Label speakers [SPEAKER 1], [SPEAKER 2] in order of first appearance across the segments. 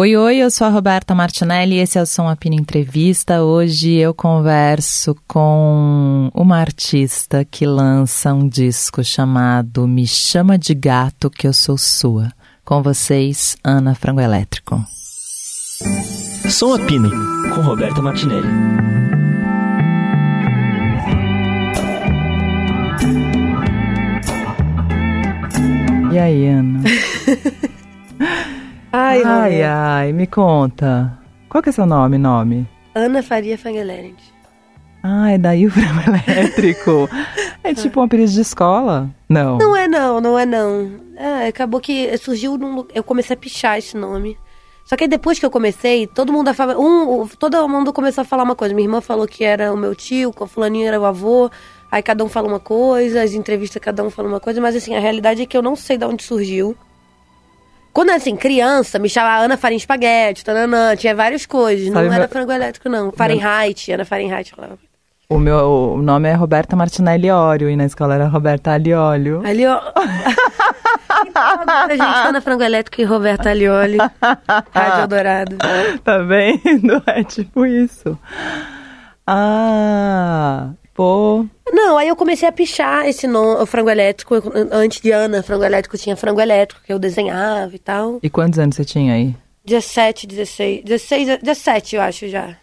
[SPEAKER 1] Oi, oi, eu sou a Roberta Martinelli e esse é o Som Apina Entrevista. Hoje eu converso com uma artista que lança um disco chamado Me Chama de Gato que eu sou sua. Com vocês, Ana Frango Elétrico.
[SPEAKER 2] Som Apino, com Roberta Martinelli.
[SPEAKER 1] E aí, Ana?
[SPEAKER 3] Ai,
[SPEAKER 1] ai, ai, me conta. Qual que é seu nome, nome?
[SPEAKER 3] Ana Faria Fangelerent.
[SPEAKER 1] Ah, é daí o frango elétrico. é tipo um apelido de escola? Não.
[SPEAKER 3] Não é não, não é não. É, acabou que surgiu num, eu comecei a pichar esse nome. Só que depois que eu comecei, todo mundo fala, um, todo mundo começou a falar uma coisa. Minha irmã falou que era o meu tio, o fulaninho era o avô. Aí cada um fala uma coisa, as entrevistas cada um fala uma coisa, mas assim, a realidade é que eu não sei de onde surgiu. Quando assim, criança, me chamava Ana Farinha Espaguete, tananã, tinha várias coisas. Sabe não meu... era frango elétrico, não. Fahrenheit, Ana Fahrenheit falava.
[SPEAKER 1] O meu nome é Roberta Martinelli Ório e na escola era Roberta Aliolio.
[SPEAKER 3] Aliolio. então, agora a gente tá na Frango Elétrico e Roberta Alioli. Rádio Dourado.
[SPEAKER 1] Tá vendo? É tipo isso. Ah, pô.
[SPEAKER 3] Não, aí eu comecei a pichar esse nome, o frango elétrico. Antes de Ana, frango elétrico tinha frango elétrico, que eu desenhava e tal.
[SPEAKER 1] E quantos anos você tinha aí?
[SPEAKER 3] 17, 16. 16, 17, eu acho já.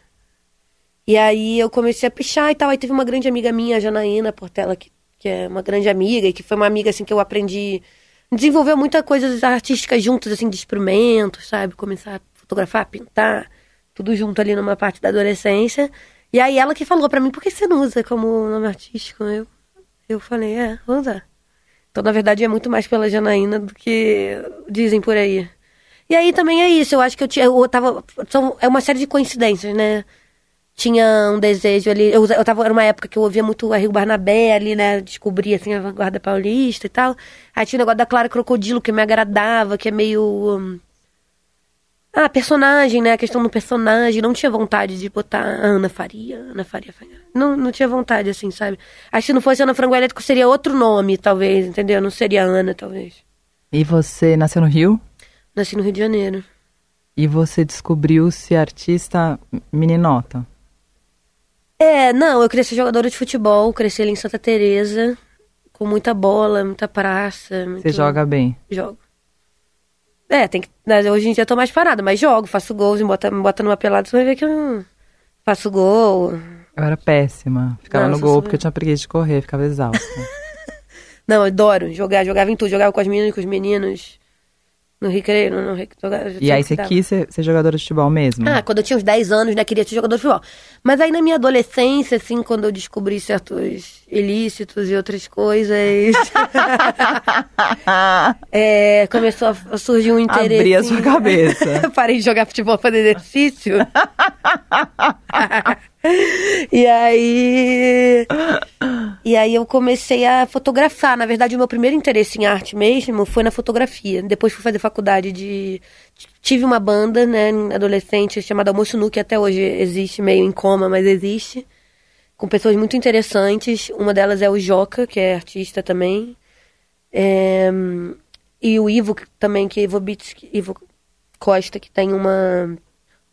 [SPEAKER 3] E aí eu comecei a pichar e tal. Aí teve uma grande amiga minha, a Janaína Portela, que, que é uma grande amiga, e que foi uma amiga assim que eu aprendi. Desenvolveu muita coisas artísticas juntos, assim, de instrumentos, sabe? Começar a fotografar, pintar, tudo junto ali numa parte da adolescência. E aí ela que falou para mim, por que você não usa como nome artístico? Eu, eu falei, é, vou usar. Então, na verdade, é muito mais pela Janaína do que dizem por aí. E aí também é isso, eu acho que eu tinha. Eu tava. São, é uma série de coincidências, né? tinha um desejo ali. Eu, eu tava, era uma época que eu ouvia muito a Rio Barnabé ali, né? Descobri assim a vanguarda paulista e tal. Aí tinha o negócio da Clara Crocodilo que me agradava, que é meio. Um... Ah, personagem, né? A questão do personagem. Não tinha vontade de botar Ana Faria, Ana Faria. Não, não tinha vontade, assim, sabe? Acho que se não fosse Ana Frango Elétrico, seria outro nome, talvez, entendeu? Não seria Ana, talvez.
[SPEAKER 1] E você nasceu no Rio?
[SPEAKER 3] Nasci no Rio de Janeiro.
[SPEAKER 1] E você descobriu-se artista meninota?
[SPEAKER 3] É, não, eu queria ser jogadora de futebol, cresci ali em Santa Teresa, com muita bola, muita praça. Muito...
[SPEAKER 1] Você joga bem?
[SPEAKER 3] Jogo. É, tem que. Né, hoje em dia eu tô mais parada, mas jogo, faço gols, me bota, me bota numa pelada, você vai ver que eu faço gol.
[SPEAKER 1] Eu era péssima. Ficava Nossa, no gol porque eu tinha preguiça de correr, ficava exausta.
[SPEAKER 3] não, eu adoro jogar, jogava em tudo, jogava com as meninas, com os meninos. No recreio, no, no.
[SPEAKER 1] E aí você quis ser, ser jogadora de futebol mesmo?
[SPEAKER 3] Ah, quando eu tinha uns 10 anos, né, queria ser jogador de futebol. Mas aí na minha adolescência, assim, quando eu descobri certos ilícitos e outras coisas, é, começou a surgir um interesse.
[SPEAKER 1] Abrir a sua cabeça.
[SPEAKER 3] Parei de jogar futebol, fazer exercício. e aí. E aí eu comecei a fotografar. Na verdade, o meu primeiro interesse em arte mesmo foi na fotografia. Depois fui fazer faculdade de. Tive uma banda, né, adolescente, chamada Almoço Nu, que até hoje existe, meio em coma, mas existe. Com pessoas muito interessantes. Uma delas é o Joca, que é artista também. É... E o Ivo também, que é Ivo Bitsky, Ivo Costa, que tem uma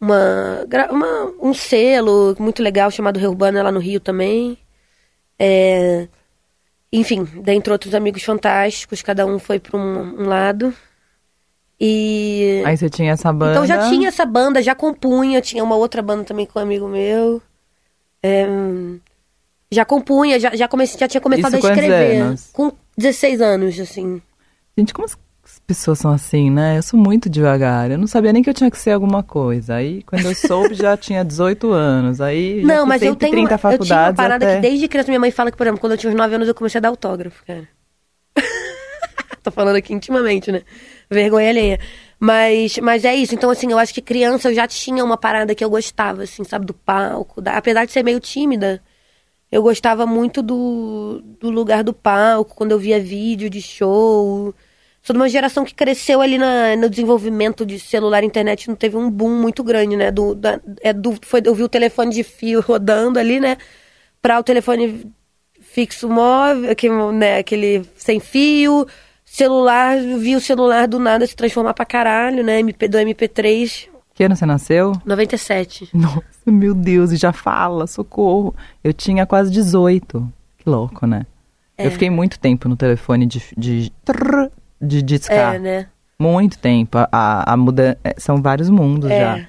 [SPEAKER 3] uma, uma, um selo muito legal chamado Rio Urbana lá no Rio também. É, enfim, dentre outros amigos fantásticos, cada um foi para um, um, lado. E.
[SPEAKER 1] Aí você tinha essa banda.
[SPEAKER 3] Então já tinha essa banda, já compunha, tinha uma outra banda também com um amigo meu. É, já compunha, já, já, comecei, já tinha começado
[SPEAKER 1] Isso
[SPEAKER 3] a escrever.
[SPEAKER 1] Anos?
[SPEAKER 3] Com 16 anos, assim.
[SPEAKER 1] Gente, como pessoas são assim, né? Eu sou muito devagar. Eu não sabia nem que eu tinha que ser alguma coisa. Aí, quando eu soube, já tinha 18 anos. Aí,
[SPEAKER 3] não, mas eu tenho
[SPEAKER 1] 30 faculdades. Eu tinha uma
[SPEAKER 3] parada
[SPEAKER 1] até...
[SPEAKER 3] que desde criança minha mãe fala que, por exemplo, quando eu tinha uns 9 anos eu comecei a dar autógrafo, cara. Tô falando aqui intimamente, né? Vergonha alheia. Mas, mas é isso. Então, assim, eu acho que criança eu já tinha uma parada que eu gostava, assim, sabe? Do palco. Da... Apesar de ser meio tímida, eu gostava muito do, do lugar do palco, quando eu via vídeo de show sou de uma geração que cresceu ali na, no desenvolvimento de celular e internet, não teve um boom muito grande, né? Do, da, é do, foi, eu vi o telefone de fio rodando ali, né? Para o telefone fixo móvel, aquele, né, aquele sem fio, celular, vi o celular do nada se transformar pra caralho, né? MP, do MP3
[SPEAKER 1] Que ano você nasceu?
[SPEAKER 3] 97.
[SPEAKER 1] Nossa, meu Deus, e já fala, socorro. Eu tinha quase 18. Que louco, né?
[SPEAKER 3] É.
[SPEAKER 1] Eu fiquei muito tempo no telefone de, de, trrr, de discar.
[SPEAKER 3] É, né?
[SPEAKER 1] Muito tempo. A, a, muda... é, São vários mundos
[SPEAKER 3] É.
[SPEAKER 1] já.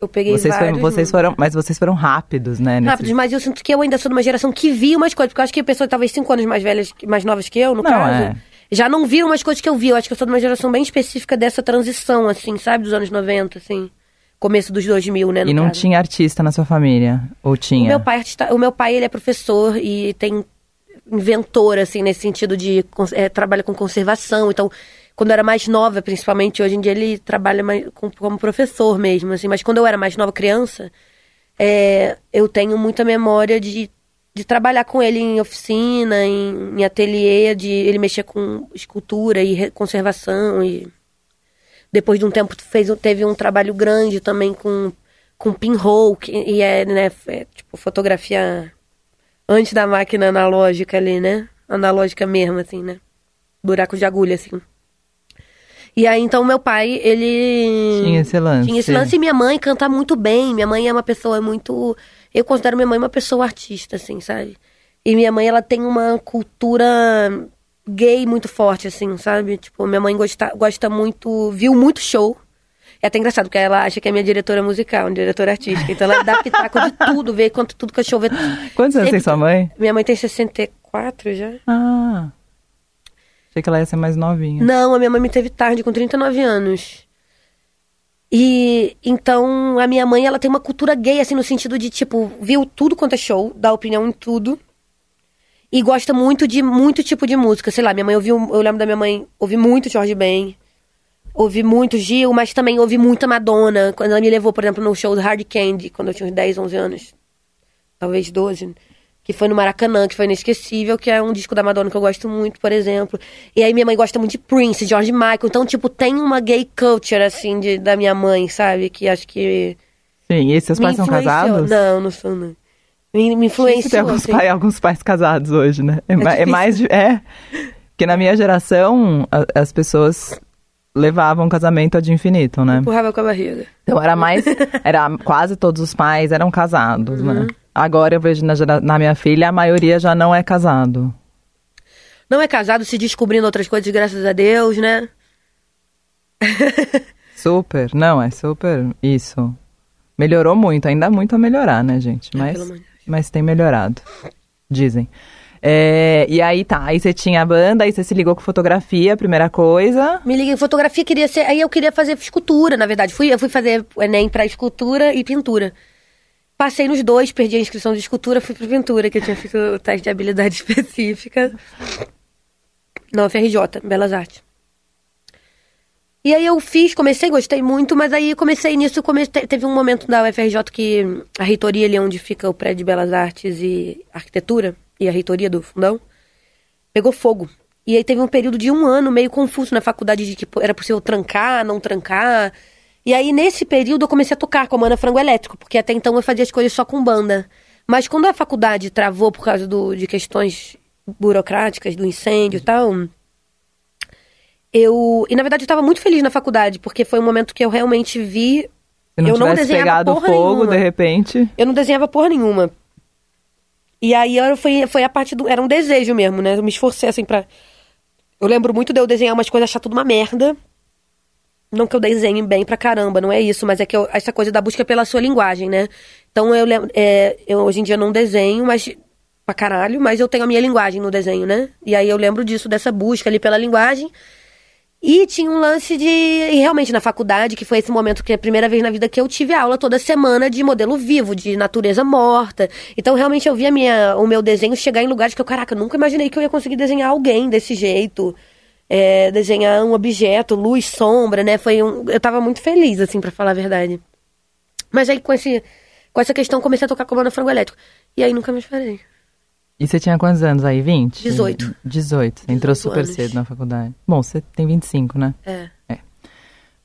[SPEAKER 3] Eu peguei
[SPEAKER 1] Vocês, foram,
[SPEAKER 3] vários
[SPEAKER 1] vocês
[SPEAKER 3] números.
[SPEAKER 1] foram, mas vocês foram rápidos, né? nesse-
[SPEAKER 3] Rápidos, mas eu sinto que eu ainda sou de uma geração que via umas coisas. Porque eu acho que a pessoa talvez cinco anos mais velhas, mais novas que eu, no
[SPEAKER 1] Não,
[SPEAKER 3] caso,
[SPEAKER 1] é.
[SPEAKER 3] já não viram umas coisas que eu vi. Eu acho que eu sou de uma geração bem específica dessa transição, assim, sabe? Dos anos 90, assim. Começo dos 2000, né?
[SPEAKER 1] E não
[SPEAKER 3] caso.
[SPEAKER 1] tinha artista na sua família? Ou
[SPEAKER 3] O
[SPEAKER 1] tinha?
[SPEAKER 3] meu pai, é artista- o meu pai, ele é professor e tem inventor, assim, nesse sentido de é, trabalha com conservação. Então, quando eu era mais nova, principalmente, hoje em dia ele trabalha mais com- como professor mesmo, assim. Mas quando eu era mais nova criança, é, eu tenho muita memória de, de trabalhar com ele em oficina, em, em ateliê, de ele mexer com escultura e conservação e depois de um tempo fez, teve um trabalho grande também com, com pinhole, que, e é, né, é, tipo, fotografia antes da máquina analógica ali, né? Analógica mesmo, assim, né? Buraco de agulha, assim. E aí, então, meu pai, ele...
[SPEAKER 1] Tinha esse lance.
[SPEAKER 3] Tinha esse lance e minha mãe canta muito bem. Minha mãe é uma pessoa muito... Eu considero minha mãe uma pessoa artista, assim, sabe? E minha mãe, ela tem uma cultura gay muito forte, assim, sabe? Tipo, minha mãe gosta, gosta muito... Viu muito show. É até engraçado, porque ela acha que é minha diretora musical, diretora artística. Então ela dá pitaco de tudo, vê quanto tudo que eu show. Vê...
[SPEAKER 1] Quantos anos tem sua mãe?
[SPEAKER 3] Minha mãe tem 64 já.
[SPEAKER 1] Ah. Achei que ela ia ser mais novinha.
[SPEAKER 3] Não, a minha mãe me teve tarde, com 39 anos. E então a minha mãe, ela tem uma cultura gay, assim, no sentido de, tipo, viu tudo quanto é show, dá opinião em tudo. E gosta muito de muito tipo de música. Sei lá, minha mãe ouviu. Eu lembro da minha mãe ouvir muito Jorge Ben. Ouvi muito Gil, mas também ouvi muita Madonna. Quando ela me levou, por exemplo, no show do Hard Candy, quando eu tinha uns 10, 11 anos. Talvez 12. Que foi no Maracanã, que foi inesquecível, que é um disco da Madonna que eu gosto muito, por exemplo. E aí minha mãe gosta muito de Prince, George Michael. Então, tipo, tem uma gay culture, assim, de, da minha mãe, sabe? Que acho que.
[SPEAKER 1] Sim, e seus pais são casados?
[SPEAKER 3] Não, não são, não. Me, me influenciou.
[SPEAKER 1] Tem alguns,
[SPEAKER 3] assim.
[SPEAKER 1] pai- alguns pais casados hoje, né? É, é
[SPEAKER 3] difícil.
[SPEAKER 1] mais. É. Porque na minha geração, as pessoas levavam o casamento ad infinito, né?
[SPEAKER 3] Empurrava com a barriga.
[SPEAKER 1] Então era mais. Era quase todos os pais eram casados,
[SPEAKER 3] Uhum.
[SPEAKER 1] né? Agora eu vejo na, na minha filha, a maioria já não é casado.
[SPEAKER 3] Não é casado, se descobrindo outras coisas, graças a Deus, né?
[SPEAKER 1] Super, não, é super isso. Melhorou muito, ainda há muito a melhorar, né, gente? Mas,
[SPEAKER 3] de Deus.
[SPEAKER 1] mas tem melhorado, dizem. É, e aí tá, aí você tinha a banda, aí você se ligou com fotografia, primeira coisa.
[SPEAKER 3] Me liguei em fotografia, queria ser. Aí eu queria fazer escultura, na verdade. Fui, eu fui fazer Enem pra escultura e pintura. Passei nos dois, perdi a inscrição de escultura, fui pra pintura, que eu tinha feito o teste de habilidade específica. Na UFRJ, Belas Artes. E aí eu fiz, comecei, gostei muito, mas aí comecei nisso, comecei, teve um momento da UFRJ que a reitoria ali onde fica o prédio de Belas Artes e Arquitetura, e a reitoria do fundão, pegou fogo. E aí teve um período de um ano meio confuso na faculdade de que era possível trancar, não trancar. E aí nesse período eu comecei a tocar com a Mana Frango Elétrico, porque até então eu fazia as coisas só com banda. Mas quando a faculdade travou por causa do, de questões burocráticas, do incêndio e tal, eu. E na verdade eu tava muito feliz na faculdade, porque foi um momento que eu realmente vi.
[SPEAKER 1] Se não
[SPEAKER 3] eu não desenhava
[SPEAKER 1] pegado
[SPEAKER 3] porra
[SPEAKER 1] fogo,
[SPEAKER 3] nenhuma.
[SPEAKER 1] de repente.
[SPEAKER 3] Eu não desenhava porra nenhuma. E aí eu foi, foi a parte do. Era um desejo mesmo, né? Eu me esforcei assim pra. Eu lembro muito de eu desenhar umas coisas, achar tudo uma merda. Não que eu desenhe bem pra caramba, não é isso, mas é que eu- essa coisa da busca pela sua linguagem, né? Então eu lembro. é, eu hoje em dia não desenho, mas. pra caralho, mas eu tenho a minha linguagem no desenho, né? E aí eu lembro disso, dessa busca ali pela linguagem. E tinha um lance de. E realmente na faculdade, que foi esse momento que é a primeira vez na vida que eu tive aula toda semana de modelo vivo, de natureza morta. Então realmente eu via minha, o meu desenho chegar em lugares que eu, caraca, nunca imaginei que eu ia conseguir desenhar alguém desse jeito. É, desenhar um objeto, luz, sombra, né? Foi um, eu tava muito feliz, assim, pra falar a verdade. Mas aí com, esse, com essa questão comecei a tocar com banda frango elétrico. E aí nunca mais parei.
[SPEAKER 1] E você tinha quantos anos aí? 20?
[SPEAKER 3] 18.
[SPEAKER 1] 18. Você entrou
[SPEAKER 3] 18
[SPEAKER 1] super
[SPEAKER 3] anos.
[SPEAKER 1] cedo na faculdade. Bom, você tem 25, né?
[SPEAKER 3] É.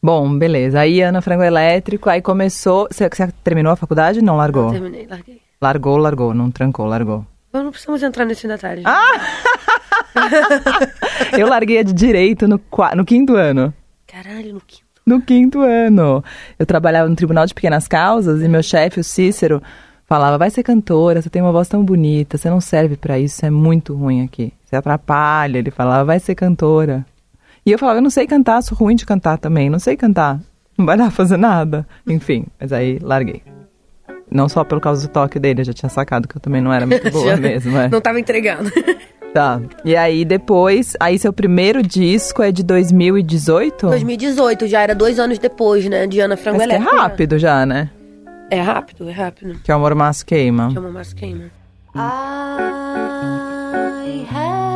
[SPEAKER 1] Bom, beleza. Aí Ana Frango Elétrico, aí começou. Você, você terminou a faculdade? Não largou?
[SPEAKER 3] Terminei, larguei.
[SPEAKER 1] Largou, largou, não trancou, largou.
[SPEAKER 3] Mas não precisamos entrar nesse detalhe.
[SPEAKER 1] Ah! Eu larguei a de direito no, no quinto ano.
[SPEAKER 3] Caralho, no quinto
[SPEAKER 1] No quinto ano. Eu trabalhava no Tribunal de Pequenas Causas e meu chefe, o Cícero, falava: vai ser cantora, você tem uma voz tão bonita, você não serve para isso, isso é muito ruim aqui. Você atrapalha. Ele falava: vai ser cantora. E eu falava: eu não sei cantar, sou ruim de cantar também, não sei cantar, não vai dar pra fazer nada. Enfim, mas aí larguei. Não só pelo causa do toque dele, eu já tinha sacado que eu também não era muito boa mesmo. É.
[SPEAKER 3] Não tava entregando.
[SPEAKER 1] Tá. E aí depois, aí seu primeiro disco é de 2018?
[SPEAKER 3] 2018, já era dois anos depois, né? De Ana Frango
[SPEAKER 1] Mas que é rápido já, né?
[SPEAKER 3] É rápido, é rápido.
[SPEAKER 1] Que é o Amor Massa Queima.
[SPEAKER 3] Chama mais queima.
[SPEAKER 4] I have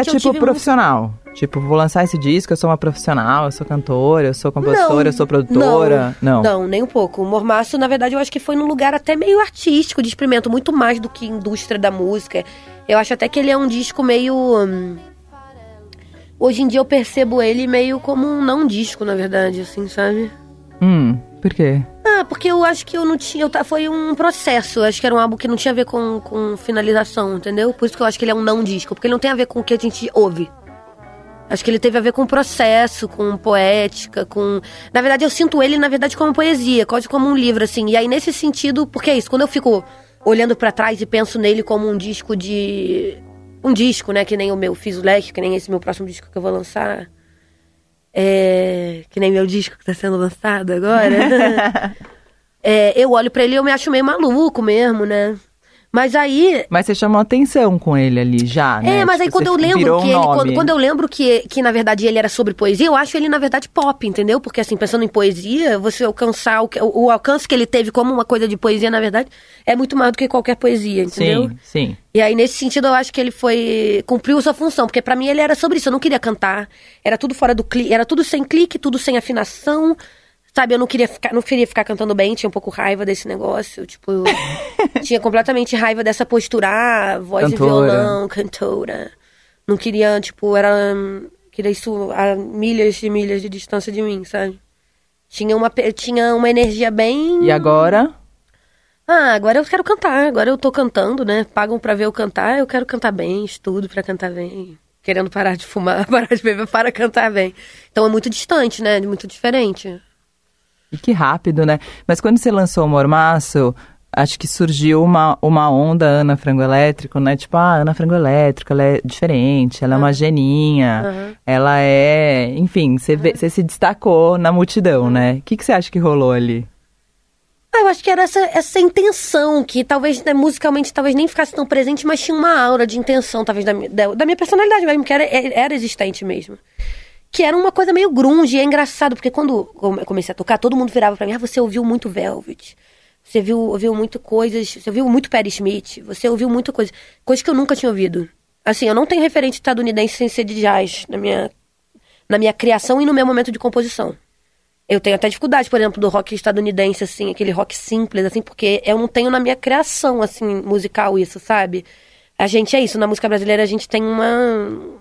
[SPEAKER 1] era tipo profissional. Tipo, vou lançar esse disco, eu sou uma profissional, eu sou cantora, eu sou compositora, eu sou produtora.
[SPEAKER 3] Não, não, nem um pouco. O Mormaço, na verdade, eu acho que foi num lugar até meio artístico, de experimento, muito mais do que indústria da música. Eu acho até que ele é um disco meio. hum, Hoje em dia eu percebo ele meio como um não disco, na verdade, assim, sabe?
[SPEAKER 1] Hum, por quê?
[SPEAKER 3] Ah, porque eu acho que eu não tinha. Eu, foi um processo. Eu acho que era um álbum que não tinha a ver com, com finalização, entendeu? Por isso que eu acho que ele é um não disco. Porque ele não tem a ver com o que a gente ouve. Acho que ele teve a ver com processo, com poética, com. Na verdade, eu sinto ele, na verdade, como poesia, quase como um livro, assim. E aí, nesse sentido, porque é isso, quando eu fico olhando pra trás e penso nele como um disco de. Um disco, né? Que nem o meu Fiz o Leque, que nem esse meu próximo disco que eu vou lançar. É. Que nem meu disco que tá sendo lançado agora. É, eu olho pra ele e eu me acho meio maluco mesmo, né? Mas aí.
[SPEAKER 1] Mas você chamou atenção com ele ali já, né?
[SPEAKER 3] É, mas aí
[SPEAKER 1] Tipo,
[SPEAKER 3] quando eu lembro que
[SPEAKER 1] um
[SPEAKER 3] ele. Quando, quando eu lembro que, que, na verdade, ele era sobre poesia, eu acho ele, na verdade, pop, entendeu? Porque, assim, pensando em poesia, você alcançar o, o, alcance que ele teve como uma coisa de poesia, na verdade, é muito maior do que qualquer poesia, entendeu?
[SPEAKER 1] Sim, sim.
[SPEAKER 3] E aí, nesse sentido, eu acho que ele foi. cumpriu sua função, porque pra mim ele era sobre isso. Eu não queria cantar. Era tudo fora do clique, era tudo sem clique, tudo sem afinação. Sabe, eu não queria ficar, não queria ficar cantando bem, tinha um pouco raiva desse negócio. Tipo, eu tinha completamente raiva dessa postura, ah, voz de
[SPEAKER 1] Cantora.
[SPEAKER 3] violão, cantora. Não queria, tipo, era. Queria isso a milhas e milhas de distância de mim, sabe? Tinha uma, tinha uma energia bem.
[SPEAKER 1] E agora?
[SPEAKER 3] Ah, agora eu quero cantar. Agora eu tô cantando, né? Pagam pra ver eu cantar, eu quero cantar bem, estudo pra cantar bem. Querendo parar de fumar, parar de beber para cantar bem. Então é muito distante, né? Muito diferente.
[SPEAKER 1] E que rápido, né? Mas quando você lançou o Mormaço, acho que surgiu uma, uma onda Ana Frango Elétrico, né? Tipo, ah, Ana Frango Elétrico, ela é diferente, ela é uma geninha,
[SPEAKER 3] Aham.
[SPEAKER 1] ela é... Enfim, você, se destacou na multidão, né? O que, que você acha que rolou ali?
[SPEAKER 3] Ah, eu acho que era essa, essa intenção, que talvez né, musicalmente talvez nem ficasse tão presente, mas tinha uma aura de intenção, talvez, da, da, da minha personalidade mesmo, que era, era existente mesmo. Que era uma coisa meio grunge, e é engraçado, porque quando eu comecei a tocar, todo mundo virava pra mim, ah, você ouviu muito Velvet, você viu, ouviu muito coisas, você ouviu muito Perry Smith, você ouviu muita coisa, coisas que eu nunca tinha ouvido. Assim, eu não tenho referente estadunidense sem ser de jazz na minha, na minha criação e no meu momento de composição. Eu tenho até dificuldade, por exemplo, do rock estadunidense, assim, aquele rock simples, assim, porque eu não tenho na minha criação, assim, musical isso, sabe? A gente é isso, na música brasileira a gente tem uma,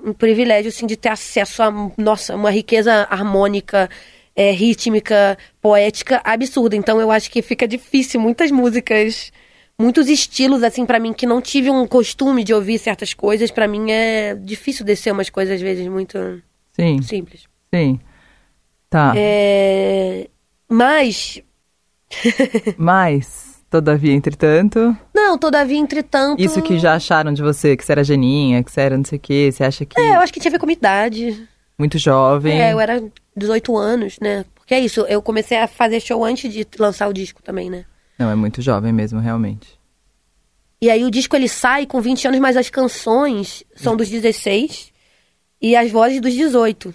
[SPEAKER 3] um privilégio, assim, de ter acesso a, nossa, uma riqueza harmônica, é, rítmica, poética absurda. Então eu acho que fica difícil muitas músicas, muitos estilos, assim, pra mim, que não tive um costume de ouvir certas coisas, pra mim é difícil descer umas coisas, às vezes, muito
[SPEAKER 1] Sim,
[SPEAKER 3] simples.
[SPEAKER 1] sim. Tá.
[SPEAKER 3] É, mas
[SPEAKER 1] Mas, todavia, entretanto,
[SPEAKER 3] Não, todavia, entretanto.
[SPEAKER 1] isso que já acharam de você, que você era geninha, que você era não sei o quê, você acha que
[SPEAKER 3] É, eu acho que tinha a ver com a minha idade.
[SPEAKER 1] muito jovem.
[SPEAKER 3] É, eu era 18 anos, né? Porque é isso, eu comecei a fazer show antes de lançar o disco também, né?
[SPEAKER 1] Não, é muito jovem mesmo, realmente.
[SPEAKER 3] E aí o disco ele sai com 20 anos, mas as canções são dos 16 e as vozes dos 18.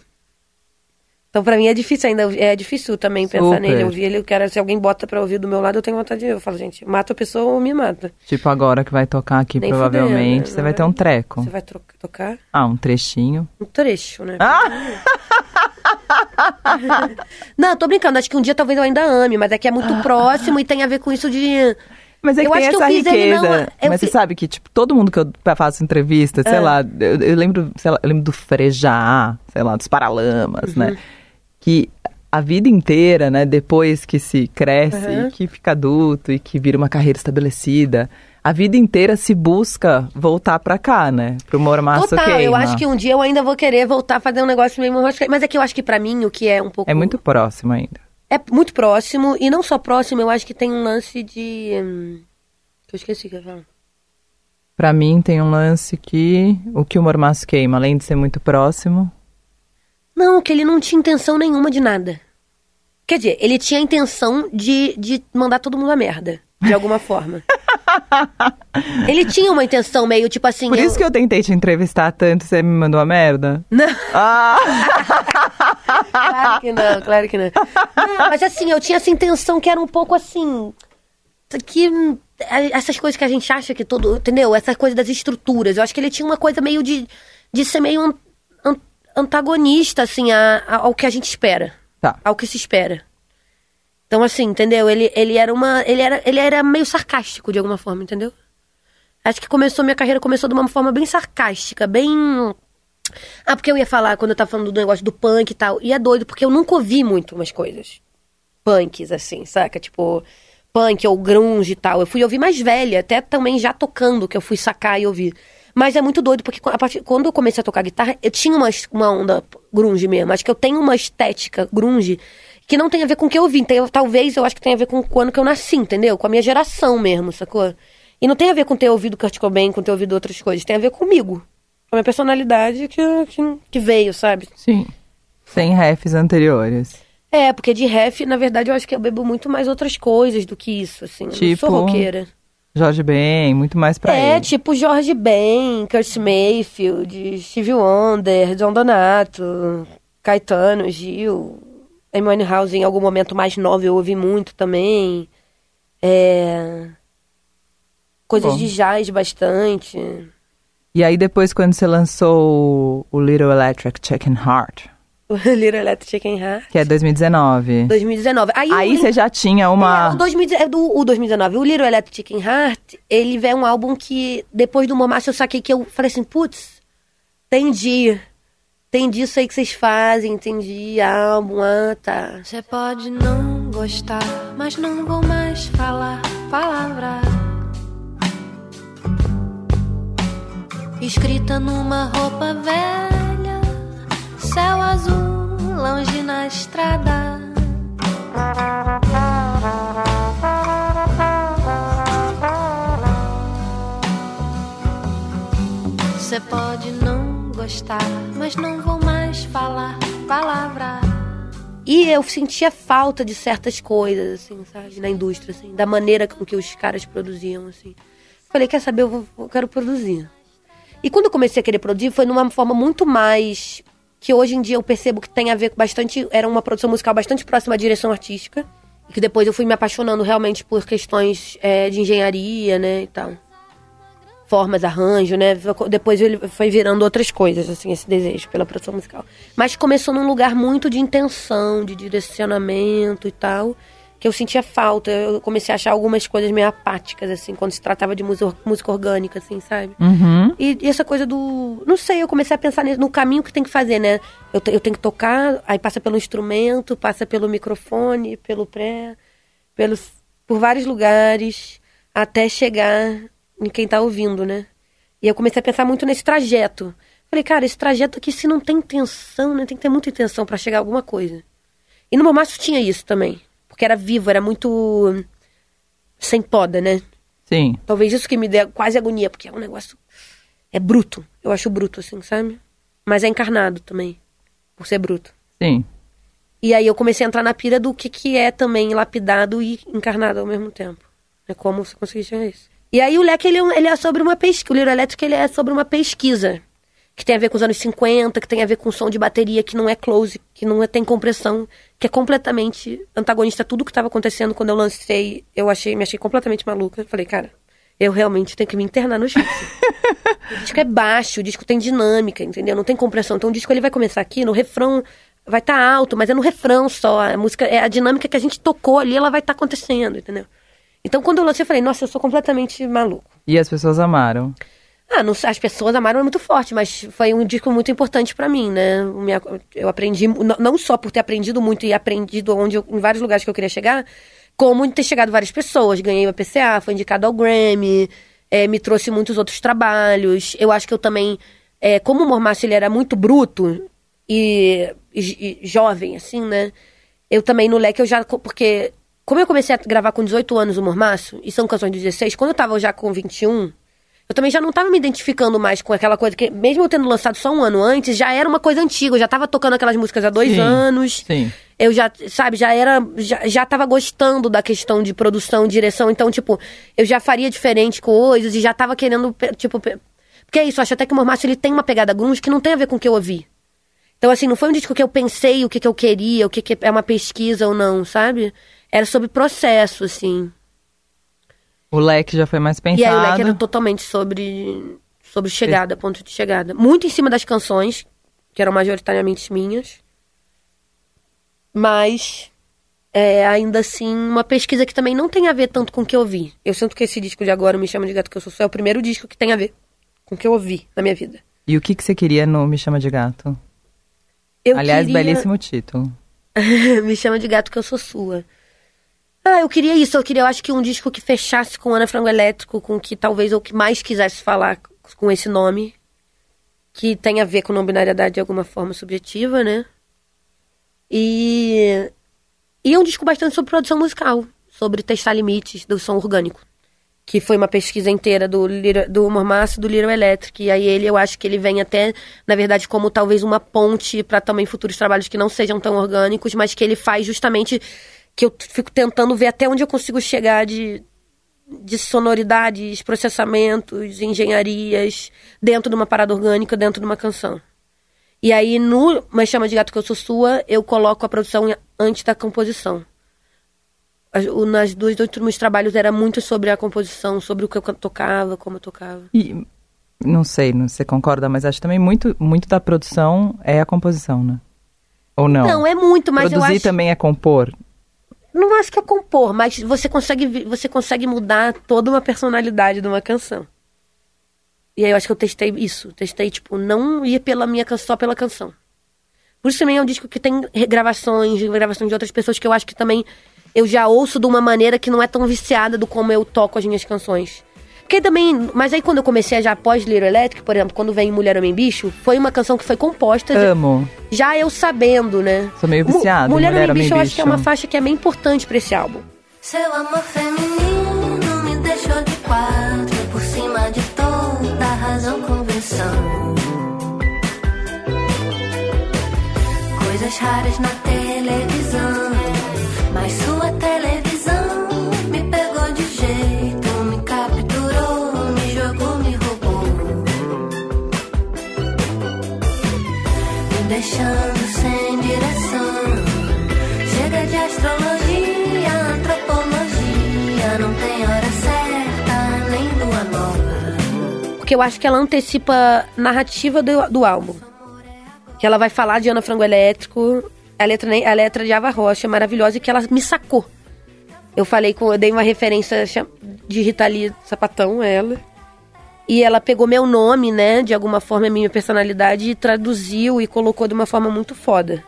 [SPEAKER 3] Então pra mim é difícil ainda, é difícil também pensar
[SPEAKER 1] Super.
[SPEAKER 3] nele, ouvir ele, eu quero, se alguém bota pra ouvir do meu lado, eu tenho vontade de, eu falo, gente, mata a pessoa ou me mata.
[SPEAKER 1] Tipo, agora que vai tocar aqui,
[SPEAKER 3] Nem
[SPEAKER 1] provavelmente,
[SPEAKER 3] fudendo,
[SPEAKER 1] você vai
[SPEAKER 3] né?
[SPEAKER 1] ter um treco.
[SPEAKER 3] Você vai tocar
[SPEAKER 1] Ah, um trechinho.
[SPEAKER 3] um trecho, né?
[SPEAKER 1] Ah!
[SPEAKER 3] Não, tô brincando. Acho que um dia talvez eu ainda ame, mas é que é muito próximo e tem a ver com isso de.
[SPEAKER 1] Mas é que
[SPEAKER 3] Eu
[SPEAKER 1] tem
[SPEAKER 3] acho que eu
[SPEAKER 1] essa
[SPEAKER 3] fiz ele
[SPEAKER 1] riqueza.
[SPEAKER 3] não- eu
[SPEAKER 1] Mas você
[SPEAKER 3] fi-
[SPEAKER 1] sabe que, tipo, todo mundo que eu faço entrevista, sei
[SPEAKER 3] Ah.
[SPEAKER 1] lá, eu, eu lembro, sei lá, eu lembro do Frejá, sei lá, dos Paralamas,
[SPEAKER 3] Uhum.
[SPEAKER 1] né? Que a vida inteira, né, depois que se cresce,
[SPEAKER 3] Uhum.
[SPEAKER 1] e que fica adulto e que vira uma carreira estabelecida, a vida inteira se busca voltar pra cá, né? Pro mormaço
[SPEAKER 3] Total,
[SPEAKER 1] queima.
[SPEAKER 3] eu acho que um dia eu ainda vou querer voltar a fazer um negócio meio mormaço. Mas é que eu acho que pra mim o que é um pouco...
[SPEAKER 1] É muito próximo ainda.
[SPEAKER 3] É muito próximo, e não só próximo, eu acho que tem um lance de... hum, eu esqueci o que eu ia falar.
[SPEAKER 1] Pra mim tem um lance que o que o mormaço queima, além de ser muito próximo,
[SPEAKER 3] Não, que ele não tinha intenção nenhuma de nada. Quer dizer, ele tinha a intenção de, de mandar todo mundo a merda, de alguma forma. ele tinha uma intenção meio tipo assim.
[SPEAKER 1] Por
[SPEAKER 3] eu-
[SPEAKER 1] isso que eu tentei te entrevistar tanto, você me mandou a merda.
[SPEAKER 3] Não,
[SPEAKER 1] Ah!
[SPEAKER 3] claro que não, claro que não. Não, Mas assim, eu tinha essa intenção que era um pouco assim. Que hum, essas coisas que a gente acha que todo. Entendeu? Essas coisas das estruturas. Eu acho que ele tinha uma coisa meio de, de ser meio antagonista, assim, a- a- ao que a gente espera.
[SPEAKER 1] Tá.
[SPEAKER 3] Ao que se espera. Então, assim, entendeu? Ele, ele era uma. Ele era, ele era meio sarcástico de alguma forma, entendeu? Acho que começou, minha carreira começou de uma forma bem sarcástica, bem. Ah, porque eu ia falar quando eu tava falando do negócio do punk e tal. E é doido, porque eu nunca ouvi muito umas coisas. Punks, assim, saca? Tipo, punk ou grunge e tal. Eu fui ouvir mais velha, até também já tocando, que eu fui sacar e ouvir. Mas é muito doido, porque partir, quando eu comecei a tocar guitarra, eu tinha uma, uma onda grunge mesmo. Acho que eu tenho uma estética grunge que não tem a ver com o que eu ouvi. Tem, talvez eu acho que tem a ver com o ano que eu nasci, entendeu? Com a minha geração mesmo, sacou? E não tem a ver com ter ouvido Kurt Cobain, com ter ouvido outras coisas. Tem a ver comigo. Com a minha personalidade que, que, que veio, sabe?
[SPEAKER 1] Sim. Sem refs anteriores.
[SPEAKER 3] É, porque de ref, na verdade, eu acho que eu bebo muito mais outras coisas do que isso, assim. Eu não
[SPEAKER 1] Tipo?
[SPEAKER 3] sou roqueira.
[SPEAKER 1] Jorge Ben, muito mais pra
[SPEAKER 3] é,
[SPEAKER 1] ele.
[SPEAKER 3] tipo Jorge Ben, Kurt Mayfield, Steve Wonder, John Donato, Caetano, Gil, Amy House em algum momento mais nova eu ouvi muito também. É... Coisas
[SPEAKER 1] Bom.
[SPEAKER 3] de jazz bastante.
[SPEAKER 1] E aí depois quando você lançou o Little Electric Chicken Heart,
[SPEAKER 3] Little Electric Chicken Heart.
[SPEAKER 1] que é 2019.
[SPEAKER 3] 2019. Aí,
[SPEAKER 1] Aí
[SPEAKER 3] o-
[SPEAKER 1] você já tinha
[SPEAKER 3] É,
[SPEAKER 1] uma...
[SPEAKER 3] o, 2000, é do, o 2019, o Little Electric Chicken Heart, ele é um álbum que, depois do Momaço, eu saquei que eu falei assim, putz, entendi. Entendi isso aí que vocês fazem, entendi, álbum, ah, tá.
[SPEAKER 4] Você pode não gostar, mas não vou mais falar palavra. Escrita numa roupa velha, céu azul, longe na estrada. Você pode não gostar, mas não vou mais falar palavra.
[SPEAKER 3] E eu sentia falta de certas coisas, assim, sabe, na indústria, assim, da maneira com que os caras produziam, assim. Falei, quer saber, eu, vou, eu quero produzir. E quando eu comecei a querer produzir, foi numa forma muito mais. Que hoje em dia eu percebo que tem a ver com bastante. Era uma produção musical bastante próxima à direção artística. E que depois eu fui me apaixonando realmente por questões é, de engenharia, né, e tal. Formas, arranjo, né? Depois ele foi virando outras coisas, assim, esse desejo pela produção musical. Mas começou num lugar muito de intenção, de direcionamento e tal, que eu sentia falta. Eu comecei a achar algumas coisas meio apáticas, assim, quando se tratava de música, música orgânica, assim, sabe?
[SPEAKER 1] Uhum.
[SPEAKER 3] E, e essa coisa do. Não sei, eu comecei a pensar no caminho que tem que fazer, né? Eu, eu tenho que tocar, aí passa pelo instrumento, passa pelo microfone, pelo pré, pelos, por vários lugares, até chegar em quem tá ouvindo, né? E eu comecei a pensar muito nesse trajeto. Falei, cara, esse trajeto aqui, se não tem intenção, né? Tem que ter muita intenção pra chegar a alguma coisa. E no Mormaço tinha isso também. Porque era vivo, era muito. sem poda, né?
[SPEAKER 1] Sim.
[SPEAKER 3] Talvez isso que me dê quase agonia, porque é um negócio. É bruto. Eu acho bruto, assim, sabe? Mas é encarnado também. Por ser bruto.
[SPEAKER 1] Sim.
[SPEAKER 3] E aí eu comecei a entrar na pira do que, que é também lapidado e encarnado ao mesmo tempo. É como você conseguir isso. E aí o Leque, ele, é ele é sobre uma pesquisa. O Little Electric, ele é sobre uma pesquisa. Que tem a ver com os anos 50, que tem a ver com som de bateria que não é close, que não é, tem compressão, que é completamente antagonista a tudo que estava acontecendo quando eu lancei. Eu achei, me achei completamente maluca. Falei, cara, eu realmente tenho que me internar no disco. o disco é baixo, o disco tem dinâmica, entendeu? Não tem compressão. Então o disco ele vai começar aqui, no refrão vai estar alto, mas é no refrão só. A música, é a dinâmica que a gente tocou ali, ela vai estar acontecendo, entendeu? Então, quando eu lancei, eu falei, nossa, eu sou completamente maluco.
[SPEAKER 1] E as pessoas amaram.
[SPEAKER 3] Ah, não, as pessoas amaram muito forte, mas foi um disco muito importante para mim, né? Eu aprendi, não só por ter aprendido muito e aprendido onde eu, em vários lugares que eu queria chegar, como ter chegado várias pessoas. Ganhei uma PCA, foi indicado ao Grammy, é, me trouxe muitos outros trabalhos. Eu acho que eu também, é, como o Mormaço ele era muito bruto e, e, e jovem, assim, né? Eu também no leque eu já. Porque, como eu comecei a gravar com 18 anos o Mormaço, e são canções de 16, quando eu tava já com 21 eu também já não tava me identificando mais com aquela coisa que, mesmo eu tendo lançado só um ano antes, já era uma coisa antiga. Eu já tava tocando aquelas músicas há dois
[SPEAKER 1] Sim,
[SPEAKER 3] anos.
[SPEAKER 1] sim.
[SPEAKER 3] Eu já, sabe, já era. Já, já tava gostando da questão de produção, direção. Então, tipo, eu já faria diferente coisas e já tava querendo, tipo. Porque é isso, acho até que o Mormaço ele tem uma pegada grunge que não tem a ver com o que eu ouvi. Então, assim, não foi um disco que eu pensei o que, que eu queria, o que, que é uma pesquisa ou não, sabe? Era sobre processo, assim.
[SPEAKER 1] O leque já foi mais pensado.
[SPEAKER 3] E aí o leque era totalmente sobre, sobre chegada, ponto de chegada. Muito em cima das canções, que eram majoritariamente minhas. Mas é, ainda assim, uma pesquisa que também não tem a ver tanto com o que eu vi. Eu sinto que esse disco de agora, Me Chama de Gato Que Eu Sou é o primeiro disco que tem a ver com o que eu ouvi na minha vida.
[SPEAKER 1] E o que, que você queria no Me Chama de Gato?
[SPEAKER 3] Eu
[SPEAKER 1] Aliás,
[SPEAKER 3] queria...
[SPEAKER 1] belíssimo título.
[SPEAKER 3] Me chama de gato que eu sou sua. Ah, eu queria isso. Eu queria, eu acho que um disco que fechasse com Ana Frango Elétrico, com que talvez eu que mais quisesse falar com esse nome, que tem a ver com não binariedade de alguma forma subjetiva, né? E e um disco bastante sobre produção musical, sobre testar limites do som orgânico, que foi uma pesquisa inteira do do Mormaço e do Little Electric. E aí ele, eu acho que ele vem até, na verdade, como talvez uma ponte para também futuros trabalhos que não sejam tão orgânicos, mas que ele faz justamente que eu fico tentando ver até onde eu consigo chegar de de sonoridades, processamentos, engenharias dentro de uma parada orgânica, dentro de uma canção. E aí no Mas Chama de Gato Que Eu Sou Sua, eu coloco a produção antes da composição. Nas dois últimos trabalhos era muito sobre a composição, sobre o que eu tocava, como eu tocava.
[SPEAKER 1] E não sei, não você concorda, mas acho também muito, muito da produção é a composição, né? Ou não?
[SPEAKER 3] Não, é muito, mas
[SPEAKER 1] Produzir
[SPEAKER 3] eu acho...
[SPEAKER 1] também é compor.
[SPEAKER 3] Não acho que é compor, mas você consegue, você consegue mudar toda uma personalidade de uma canção. E aí eu acho que eu testei isso. Testei, tipo, não ir pela minha só pela canção. Por isso também é um disco que tem regravações, gravações de outras pessoas que eu acho que também eu já ouço de uma maneira que não é tão viciada do como eu toco as minhas canções. Porque também, mas aí quando eu comecei já após Little Electric, por exemplo, quando vem Mulher Homem Bicho, foi uma canção que foi composta já-
[SPEAKER 1] Amo.
[SPEAKER 3] já eu sabendo, né?
[SPEAKER 1] Sou meio em
[SPEAKER 3] Mulher,
[SPEAKER 1] Mulher,
[SPEAKER 3] Homem
[SPEAKER 1] Homem
[SPEAKER 3] Bicho, eu acho que é uma faixa que é bem importante pra esse álbum.
[SPEAKER 4] Seu amor feminino me deixou de quatro por cima de toda a razão convenção. Coisas raras na televisão, Deixando sem direção. Chega de astrologia, antropologia, não tem hora certa, nem lua nova.
[SPEAKER 3] Porque eu acho que ela antecipa a narrativa do, do álbum. Que ela vai falar de Ana Frango Elétrico, a letra, a letra de Ava Rocha, maravilhosa, e que ela me sacou. Eu falei com, eu dei uma referência de Rita Lee Sapatão, ela. E ela pegou meu nome, né, de alguma forma, a minha personalidade, e traduziu e colocou de uma forma muito foda.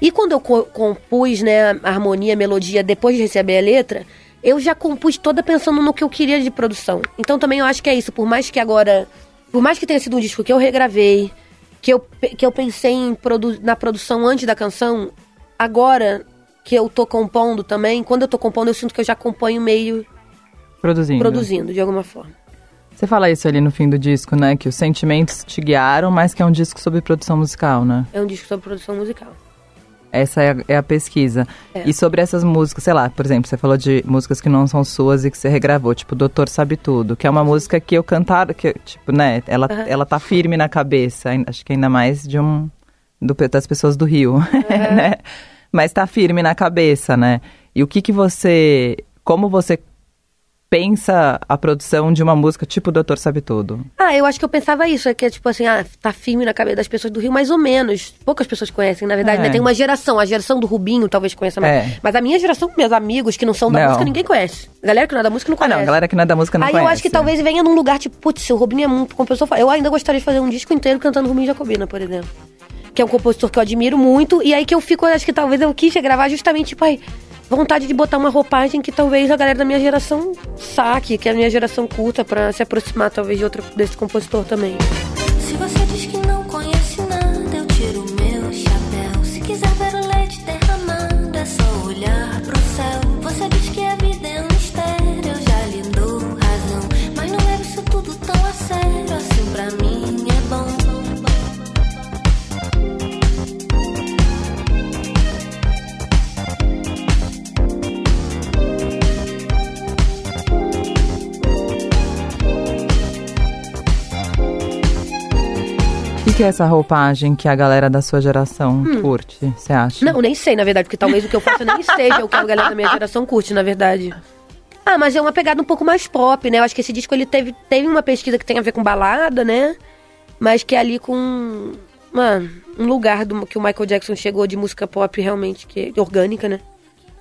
[SPEAKER 3] E quando eu co- compus, né, a harmonia, a melodia, depois de receber a letra, eu já compus toda pensando no que eu queria de produção. Então também eu acho que é isso, por mais que agora, por mais que tenha sido um disco que eu regravei, que eu, que eu pensei em produ na produção antes da canção, agora que eu tô compondo também, quando eu tô compondo eu sinto que eu já componho meio
[SPEAKER 1] Produzindo.
[SPEAKER 3] produzindo, de alguma forma.
[SPEAKER 1] Você fala isso ali no fim do disco, né? Que os sentimentos te guiaram, mas que é um disco sobre produção musical, né?
[SPEAKER 3] É um disco sobre produção musical.
[SPEAKER 1] Essa é a, é a pesquisa.
[SPEAKER 3] É.
[SPEAKER 1] E sobre essas músicas, sei lá, por exemplo, você falou de músicas que não são suas e que você regravou, tipo Doutor Sabe Tudo, que é uma música que eu cantar, que, tipo, né, ela, ela tá firme na cabeça, acho que ainda mais de um, do, das pessoas do Rio, né? Mas tá firme na cabeça, né? E o que que você, como você pensa a produção de uma música tipo Doutor Sabe Tudo?
[SPEAKER 3] Ah, eu acho que eu pensava isso, é que é tipo assim, ah, tá firme na cabeça das pessoas do Rio, mais ou menos. Poucas pessoas conhecem, na verdade,
[SPEAKER 1] É.
[SPEAKER 3] né? Tem uma geração, a geração do Rubinho talvez conheça mais.
[SPEAKER 1] É.
[SPEAKER 3] Mas a minha geração, meus amigos que não são da
[SPEAKER 1] Não.
[SPEAKER 3] música, ninguém conhece. A galera que não é da música não
[SPEAKER 1] Ah,
[SPEAKER 3] conhece.
[SPEAKER 1] não, a galera que não é da música não
[SPEAKER 3] Aí
[SPEAKER 1] conhece.
[SPEAKER 3] eu acho que talvez venha num lugar tipo, putz, o Rubinho é muito compositor. Eu ainda gostaria de fazer um disco inteiro cantando Rubinho Jacobina, por exemplo. Que é um compositor que eu admiro muito. E aí que eu fico, acho que talvez eu quis gravar justamente, tipo, aí, vontade de botar uma roupagem que talvez a galera da minha geração saque, que é a minha geração curta, pra se aproximar talvez de outro desse compositor também.
[SPEAKER 4] Se você
[SPEAKER 1] que, é essa roupagem que a galera da sua geração curte, você acha?
[SPEAKER 3] Hum. Não, nem sei, na verdade, porque talvez o que eu faço nem seja o que a galera da minha geração curte, na verdade. Ah, mas é uma pegada um pouco mais pop, né? Eu acho que esse disco ele teve, teve uma pesquisa que tem a ver com balada, né? Mas que é ali com uma, um lugar do, que o Michael Jackson chegou de música pop realmente que orgânica, né?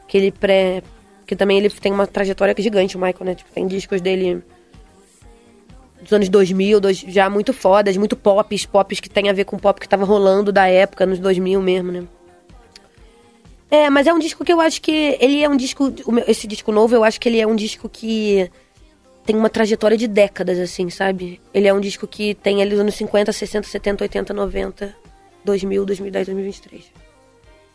[SPEAKER 3] Que ele pré. Que também ele tem uma trajetória gigante, o Michael, né? Tipo, tem discos dele dos anos 2000, dois, já muito fodas, muito pops, pops que tem a ver com pop que tava rolando da época, nos 2000 mesmo, né? É, mas é um disco que eu acho que ele é um disco, esse disco novo, eu acho que ele é um disco que tem uma trajetória de décadas, assim, sabe? Ele é um disco que tem ali os anos 50, 60, 70, 80, 90, 2000, 2010, 2023.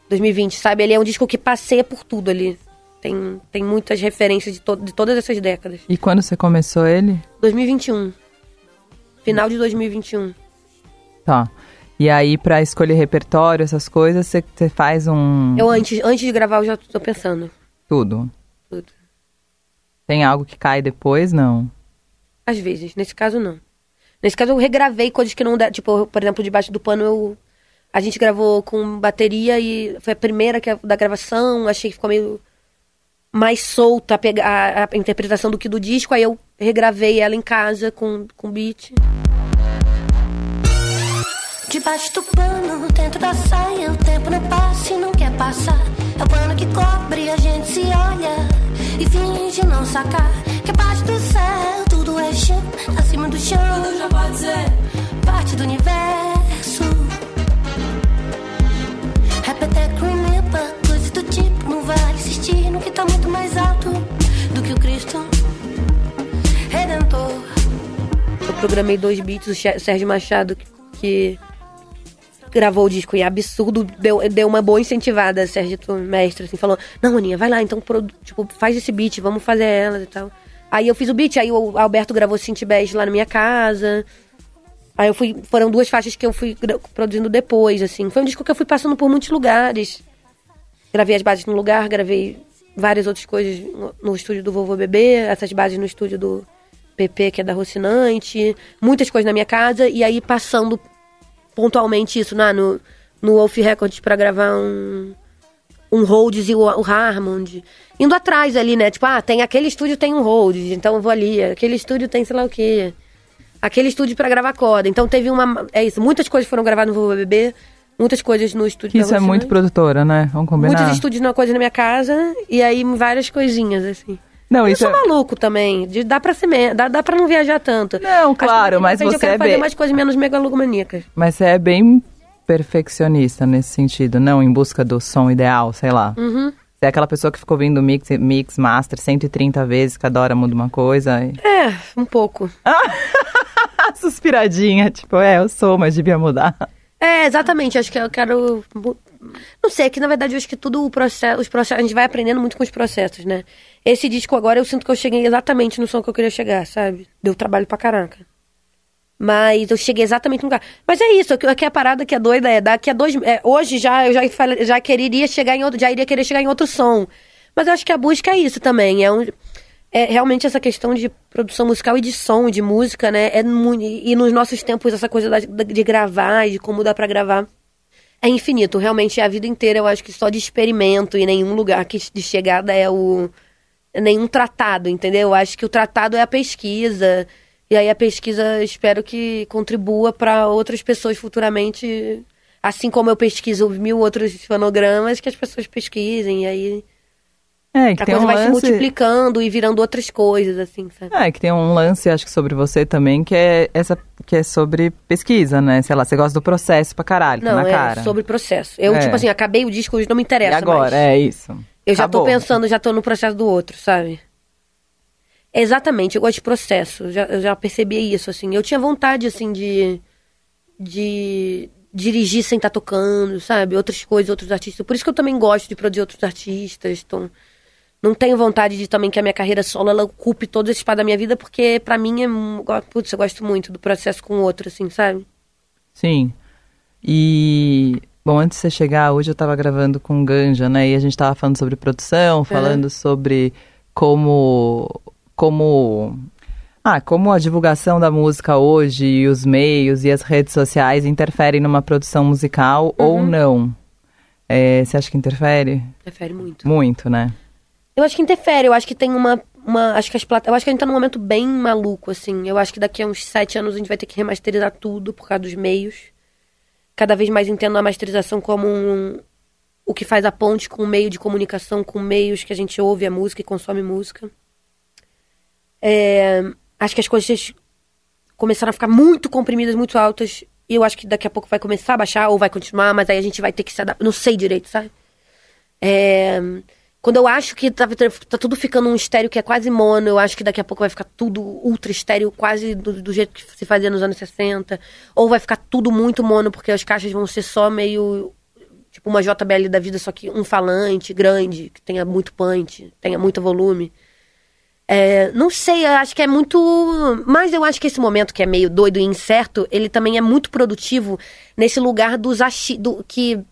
[SPEAKER 3] 2020, sabe? Ele é um disco que passeia por tudo ali. Tem, tem muitas referências de, to de todas essas décadas.
[SPEAKER 1] E quando você começou ele?
[SPEAKER 3] 2021. Final de 2021.
[SPEAKER 1] Tá. E aí, pra escolher repertório, essas coisas, você, faz um.
[SPEAKER 3] Eu antes, antes de gravar eu já tô pensando.
[SPEAKER 1] Tudo.
[SPEAKER 3] Tudo.
[SPEAKER 1] Tem algo que cai depois? Não.
[SPEAKER 3] Às vezes, nesse caso não. Nesse caso eu regravei coisas que não dá, tipo, por exemplo, debaixo do pano eu a gente gravou com bateria e foi a primeira que, da gravação, achei que ficou meio mais solta a, a, a interpretação do que do disco, aí eu regravei ela em casa com, com beat.
[SPEAKER 4] Debaixo do pano, dentro da saia, o tempo não passa e não quer passar. É o pano que cobre, a gente se olha e finge não sacar. Que abaixo do céu tudo é chão, acima do chão. Tudo já pode ser parte do universo. Repeteco remember, coisas do tipo, vai insistir no que tá muito mais alto do que o Cristo Redentor.
[SPEAKER 3] Eu programei dois beats, o Sérgio Machado, que, gravou o disco e absurdo, deu, deu uma boa incentivada, Sérgio, mestre, assim, falou, não, Aninha, vai lá, então, tipo, faz esse beat, vamos fazer ela e tal. Aí eu fiz o beat, aí o Alberto gravou Synth Bass lá na minha casa. Aí eu fui, foram duas faixas que eu fui produzindo depois, assim. Foi um disco que eu fui passando por muitos lugares. Gravei as bases num lugar, gravei várias outras coisas no, no estúdio do Vovô Bebê, essas bases no estúdio do PP, que é da Rocinante, muitas coisas na minha casa, e aí passando pontualmente isso na, no, no Wolf Records pra gravar um, um Rhodes e o, o Harmond. Indo atrás ali, né? Tipo, ah, tem aquele estúdio tem um Rhodes, então eu vou ali. Aquele estúdio tem sei lá o quê. Aquele estúdio pra gravar coda. Então teve uma. É isso, muitas coisas foram gravadas no Vovô Bebê, muitas coisas no estúdio
[SPEAKER 1] Isso é muito
[SPEAKER 3] Rocinante.
[SPEAKER 1] produtora, né? Vamos combinar.
[SPEAKER 3] Muitos estúdios na coisa na minha casa e aí várias coisinhas, assim.
[SPEAKER 1] Não,
[SPEAKER 3] eu
[SPEAKER 1] isso
[SPEAKER 3] sou
[SPEAKER 1] é...
[SPEAKER 3] maluco também. de- Dá pra ser me... dá, dá pra não viajar tanto.
[SPEAKER 1] Não, claro, mas você
[SPEAKER 3] eu quero
[SPEAKER 1] é
[SPEAKER 3] fazer
[SPEAKER 1] bem-
[SPEAKER 3] mais coisas menos megalomaníacas.
[SPEAKER 1] Mas você é bem perfeccionista nesse sentido, não em busca do som ideal, sei lá.
[SPEAKER 3] Uhum.
[SPEAKER 1] Você é aquela pessoa que ficou ouvindo mix, mix, master 130 vezes, cada hora muda uma coisa. E...
[SPEAKER 3] É, um pouco.
[SPEAKER 1] Suspiradinha, tipo, é, eu sou, mas devia mudar.
[SPEAKER 3] É, exatamente. Acho que eu quero. Não sei, é que na verdade eu acho que tudo o processo, os processos. A gente vai aprendendo muito com os processos, né? Esse disco agora eu sinto que eu cheguei exatamente no som que eu queria chegar, sabe? Deu trabalho pra caraca. Mas eu cheguei exatamente no lugar. Mas é isso, aqui aqui a parada que é doida é daqui a dois. é, hoje já eu já, já quereria chegar em outro. Já iria querer chegar em outro som. Mas eu acho que a busca é isso também. É, um, é realmente essa questão de produção musical e de som, de música, né? É muito, e nos nossos tempos, essa coisa de gravar e de como dá pra gravar é infinito. Realmente, a vida inteira eu acho que só de experimento e nenhum lugar que de chegada é o, nenhum tratado, entendeu? Eu acho que o tratado é a pesquisa. E aí a pesquisa espero que contribua para outras pessoas futuramente, assim como eu pesquiso mil outros fonogramas, que as pessoas pesquisem e aí
[SPEAKER 1] É, que
[SPEAKER 3] a
[SPEAKER 1] tem
[SPEAKER 3] coisa
[SPEAKER 1] um
[SPEAKER 3] vai se
[SPEAKER 1] lance...
[SPEAKER 3] multiplicando e virando outras coisas, assim, sabe?
[SPEAKER 1] É, que tem um lance, acho que sobre você também, que é essa que é sobre pesquisa, né? Sei lá, você gosta do processo pra caralho, tá
[SPEAKER 3] Não,
[SPEAKER 1] na
[SPEAKER 3] é
[SPEAKER 1] cara.
[SPEAKER 3] sobre processo. Eu,
[SPEAKER 1] É.
[SPEAKER 3] tipo assim, acabei o disco, hoje não me
[SPEAKER 1] E
[SPEAKER 3] interessa
[SPEAKER 1] agora,
[SPEAKER 3] mais.
[SPEAKER 1] é isso.
[SPEAKER 3] Eu já tô
[SPEAKER 1] Acabou.
[SPEAKER 3] pensando, já tô no processo do outro, sabe? Exatamente, eu gosto de processo. Já, eu já percebi isso, assim. Eu tinha vontade, assim, de. de dirigir sem estar tocando, sabe? Outras coisas, outros artistas. Por isso que eu também gosto de produzir outros artistas. Então, não tenho vontade de também que a minha carreira solo ela ocupe todo esse espaço da minha vida, porque pra mim é. Putz, eu gosto muito do processo com o outro, assim, sabe?
[SPEAKER 1] Sim. E, bom, antes de você chegar, hoje eu tava gravando com o Ganja, né? E a gente tava falando sobre produção, falando sobre como. como. Ah, como a divulgação da música hoje e os meios e as redes sociais interferem numa produção musical ou não. É, você acha que interfere?
[SPEAKER 3] Prefere muito.
[SPEAKER 1] Muito, né?
[SPEAKER 3] Eu acho que interfere, eu acho que tem uma. uma acho que as plata... Eu acho que a gente tá num momento bem maluco, assim. Eu acho que daqui a uns sete anos a gente vai ter que remasterizar tudo por causa dos meios. Cada vez mais entendo a masterização como um... o que faz a ponte com o meio de comunicação, com meios que a gente ouve a música e consome música. É, Acho que as coisas começaram a ficar muito comprimidas, muito altas. E eu acho que daqui a pouco vai começar a baixar ou vai continuar, mas aí a gente vai ter que se adaptar. Não sei direito, sabe? É, Quando eu acho que tá, tá tudo ficando um estéreo que é quase mono, eu acho que daqui a pouco vai ficar tudo ultra estéreo, quase do, do jeito que se fazia nos anos 60. Ou vai ficar tudo muito mono, porque as caixas vão ser só meio. Tipo uma JBL da vida, só que um falante grande, que tenha muito punch, tenha muito volume. É, não sei, eu acho que é muito. Mas eu acho que esse momento que é meio doido e incerto, ele também é muito produtivo nesse lugar dos achi... do que.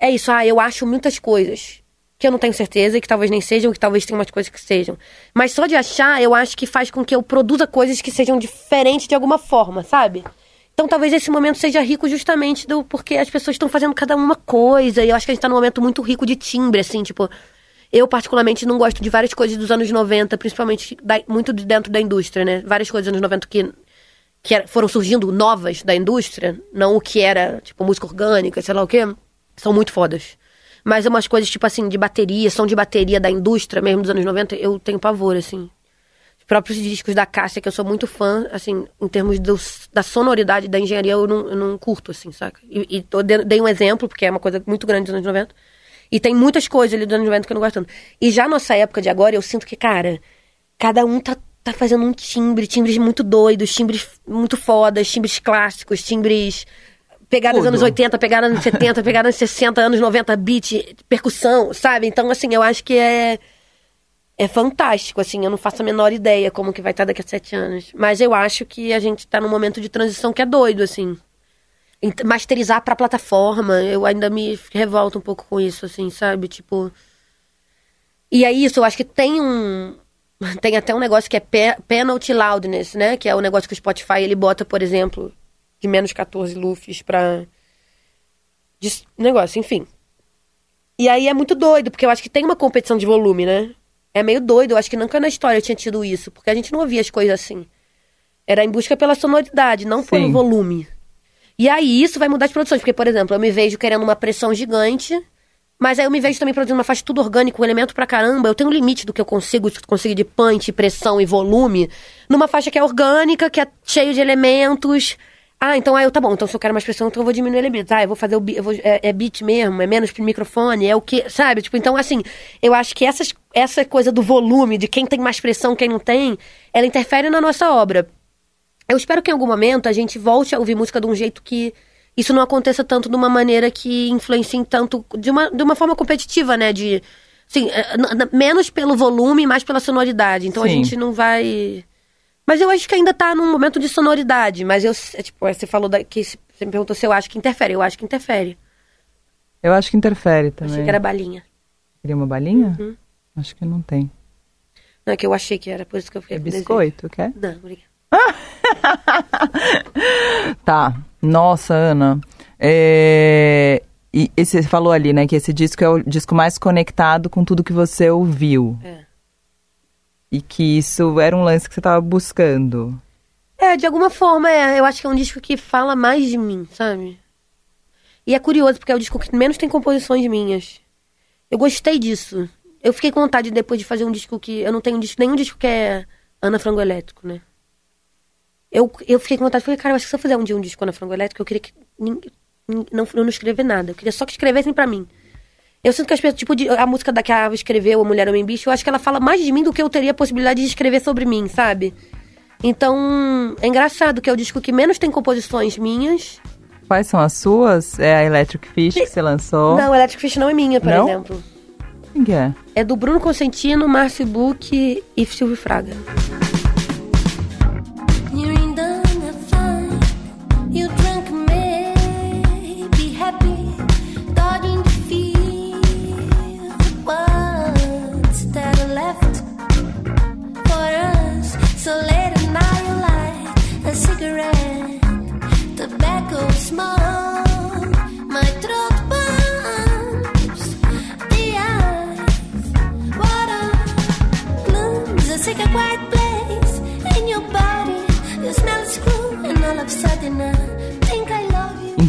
[SPEAKER 3] É isso, ah, eu acho muitas coisas que eu não tenho certeza que talvez nem sejam, que talvez tenham umas coisas que sejam. Mas só de achar, eu acho que faz com que eu produza coisas que sejam diferentes de alguma forma, sabe? Então talvez esse momento seja rico justamente do porque as pessoas estão fazendo cada uma coisa. E eu acho que a gente tá num momento muito rico de timbre, assim, tipo. Eu, particularmente, não gosto de várias coisas dos anos 90, principalmente da- muito de dentro da indústria, né? Várias coisas dos anos 90 que, que foram surgindo novas da indústria, não o que era, tipo, música orgânica, sei lá o quê, são muito fodas. Mas umas coisas, tipo assim, de bateria, som de bateria da indústria mesmo dos anos 90, eu tenho pavor, assim. Os próprios discos da Cássia, que eu sou muito fã, assim, em termos do- da sonoridade da engenharia, eu não, eu não curto, assim, saca? E, e tô- de- dei um exemplo, porque é uma coisa muito grande dos anos 90. E tem muitas coisas ali dos anos 90 que eu não gosto tanto. E já nossa época de agora, eu sinto que, cara, cada um tá, tá fazendo um timbre, timbres muito doidos, timbres muito fodas, timbres clássicos, timbres pegadas
[SPEAKER 1] Tudo.
[SPEAKER 3] anos 80, pegadas anos 70, pegadas anos 60, anos 90, beat, percussão, sabe? Então, assim, eu acho que é é fantástico, assim, eu não faço a menor ideia como que vai estar daqui a sete anos. Mas eu acho que a gente tá num momento de transição que é doido, assim. Masterizar pra plataforma, eu ainda me revolto um pouco com isso, assim, sabe? Tipo. E é isso, eu acho que tem um. Tem até um negócio que é pe- penalty loudness, né? Que é o negócio que o Spotify ele bota, por exemplo, de menos 14 lufs pra. de- negócio, enfim. E aí é muito doido, porque eu acho que tem uma competição de volume, né? É meio doido, eu acho que nunca na história tinha tido isso, porque a gente não ouvia as coisas assim. Era em busca pela sonoridade, não pelo volume. E aí isso vai mudar as produções, porque, por exemplo, eu me vejo querendo uma pressão gigante, mas aí eu me vejo também produzindo uma faixa tudo orgânico, um elemento pra caramba. Eu tenho um limite do que eu consigo conseguir de punch, pressão e volume numa faixa que é orgânica, que é cheio de elementos. Ah, então aí eu, tá bom, então se eu quero mais pressão, então eu vou diminuir elementos. Ah, eu vou fazer o beat, eu vou, é, é beat mesmo, é menos pro microfone, é o que, sabe? Tipo, então assim, eu acho que essas, essa coisa do volume, de quem tem mais pressão, quem não tem, ela interfere na nossa obra. Eu espero que em algum momento a gente volte a ouvir música de um jeito que isso não aconteça tanto de uma maneira que influencie tanto de uma, de uma forma competitiva, né? De assim, n- n- menos pelo volume, mais pela sonoridade. Então a
[SPEAKER 1] Sim.
[SPEAKER 3] gente não vai. Mas eu acho que ainda tá num momento de sonoridade. Mas eu, é, tipo, você falou da, que você me perguntou se eu acho que interfere. Eu acho que interfere.
[SPEAKER 1] Eu acho que interfere
[SPEAKER 3] Achei
[SPEAKER 1] também.
[SPEAKER 3] que era balinha.
[SPEAKER 1] Queria uma balinha?
[SPEAKER 3] Uhum.
[SPEAKER 1] Acho que não tem.
[SPEAKER 3] Não é que eu achei que era, por isso que eu fiquei
[SPEAKER 1] É
[SPEAKER 3] com desejo.
[SPEAKER 1] biscoito, quer?
[SPEAKER 3] Não, obrigada.
[SPEAKER 1] Tá. Nossa, Ana. É... E esse, você falou ali, né, que esse disco é o disco mais conectado com tudo que você ouviu.
[SPEAKER 3] É.
[SPEAKER 1] E que isso era um lance que você tava buscando.
[SPEAKER 3] É, de alguma forma, é. Eu acho que é um disco que fala mais de mim, sabe? E é curioso, porque é o disco que menos tem composições minhas. Eu gostei disso. Eu fiquei com vontade depois de fazer um disco que. Eu não tenho um disco, nenhum disco que é Ana Frango Elétrico, né? Eu, eu fiquei com vontade, falei, cara, eu acho que se eu fizer um dia um disco Ana Frango Elétrico, eu queria que. não, eu não escrever nada. Eu queria só que escrevessem pra mim. Eu sinto que as pessoas, tipo, a música da que a Ava escreveu, A Mulher Homem Bicho, eu acho que ela fala mais de mim do que eu teria a possibilidade de escrever sobre mim, sabe? Então, é engraçado que é o disco que menos tem composições minhas.
[SPEAKER 1] Quais são as suas? É a Electric Fish que você lançou?
[SPEAKER 3] Não, Electric Fish não é minha, por
[SPEAKER 1] Não?
[SPEAKER 3] exemplo.
[SPEAKER 1] Quem que é?
[SPEAKER 3] É do Bruno Consentino, Márcio Buch e Silvio Fraga.
[SPEAKER 4] I love you.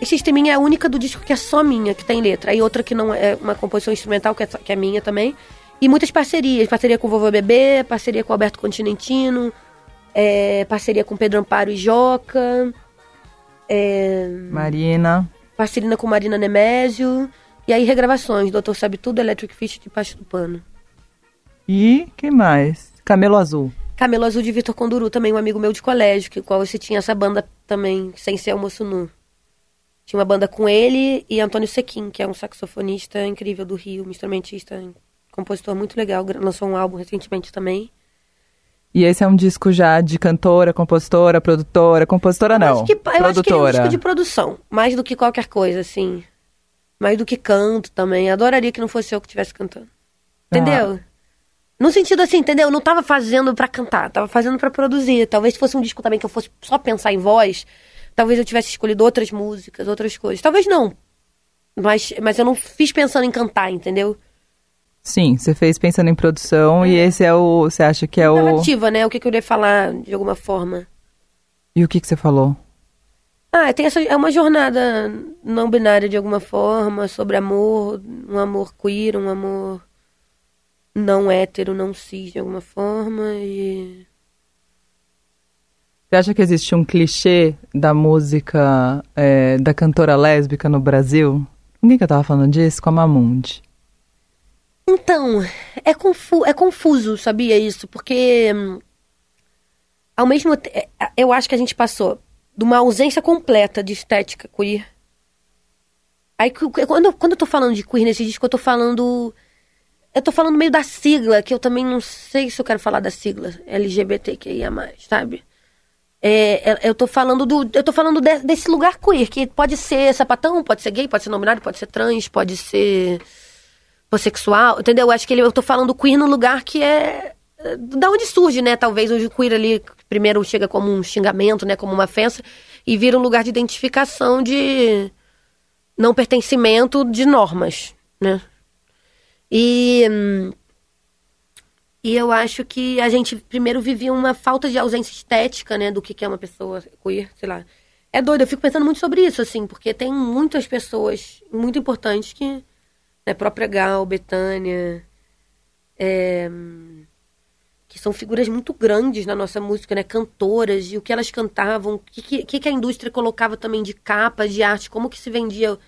[SPEAKER 1] Insista em mim.
[SPEAKER 3] É a única do disco que é só minha, que tem letra. Aí outra que não é uma composição instrumental, que é, que é minha também. E muitas parcerias. Parceria com o Vovô Bebê, parceria com o Alberto Continentino, é, parceria com Pedro Amparo e Joca, é,
[SPEAKER 1] Marina.
[SPEAKER 3] parceria com Marina Nemésio. E aí regravações, Doutor Sabe Tudo, Electric Fish de Pacho do Pano.
[SPEAKER 1] E quem mais? Camelo Azul.
[SPEAKER 3] Camelo Azul de Vitor Conduru, também um amigo meu de colégio, que qual você tinha essa banda também, sem ser almoço nu. Tinha uma banda com ele e Antônio Sequim, que é um saxofonista incrível do Rio, um instrumentista, compositor muito legal, lançou um álbum recentemente também.
[SPEAKER 1] E esse é um disco já de cantora, compositora, produtora. Compositora não.
[SPEAKER 3] Eu acho que, eu acho que é um
[SPEAKER 1] produtora.
[SPEAKER 3] disco de produção, mais do que qualquer coisa, assim. Mais do que canto também. Adoraria que não fosse eu que estivesse cantando. Entendeu? No sentido assim, entendeu? Eu não tava fazendo pra cantar, tava fazendo pra produzir. Talvez se fosse um disco também que eu fosse só pensar em voz, talvez eu tivesse escolhido outras músicas, outras coisas. Talvez não. Mas, mas eu não fiz pensando em cantar, entendeu?
[SPEAKER 1] Sim, você fez pensando em produção e esse é o. Você acha que é o.
[SPEAKER 3] Narrativa, né? O que, que eu ia falar de alguma forma.
[SPEAKER 1] E o que, que você falou?
[SPEAKER 3] Ah, tem essa, é uma jornada não binária de alguma forma, sobre amor, um amor queer, um amor não hétero, não cis de alguma forma. E.
[SPEAKER 1] Você acha que existe um clichê da música é, da cantora lésbica no Brasil? Quem que eu tava falando disso? Com a Mamundi.
[SPEAKER 3] Então, é, confu é confuso, sabia isso? Porque. hum, Ao mesmo tempo. Eu acho que a gente passou de uma ausência completa de estética queer. Aí, quando, quando eu tô falando de queer nesse disco, eu tô falando. Eu tô falando meio da sigla, que eu também não sei se eu quero falar da sigla LGBTQIA, sabe? É, é, eu tô falando do. Eu tô falando de- desse lugar queer, que pode ser sapatão, pode ser gay, pode ser nominado, pode ser trans, pode ser homossexual, entendeu? Eu acho que ele, eu tô falando queer no lugar que é. é, Da onde surge, né? Talvez o queer ali primeiro chega como um xingamento, né? Como uma ofensa, e vira um lugar de identificação de não pertencimento de normas, né? E. e eu acho que a gente primeiro vivia uma falta de ausência estética, né, do que é uma pessoa queer, sei lá. É doido, eu fico pensando muito sobre isso, assim, porque tem muitas pessoas muito importantes que. Né, própria Gal, Betânia. é, que são figuras muito grandes na nossa música, né? Cantoras, e o que elas cantavam, o que, que, que a indústria colocava também de capa, de arte, como que se vendia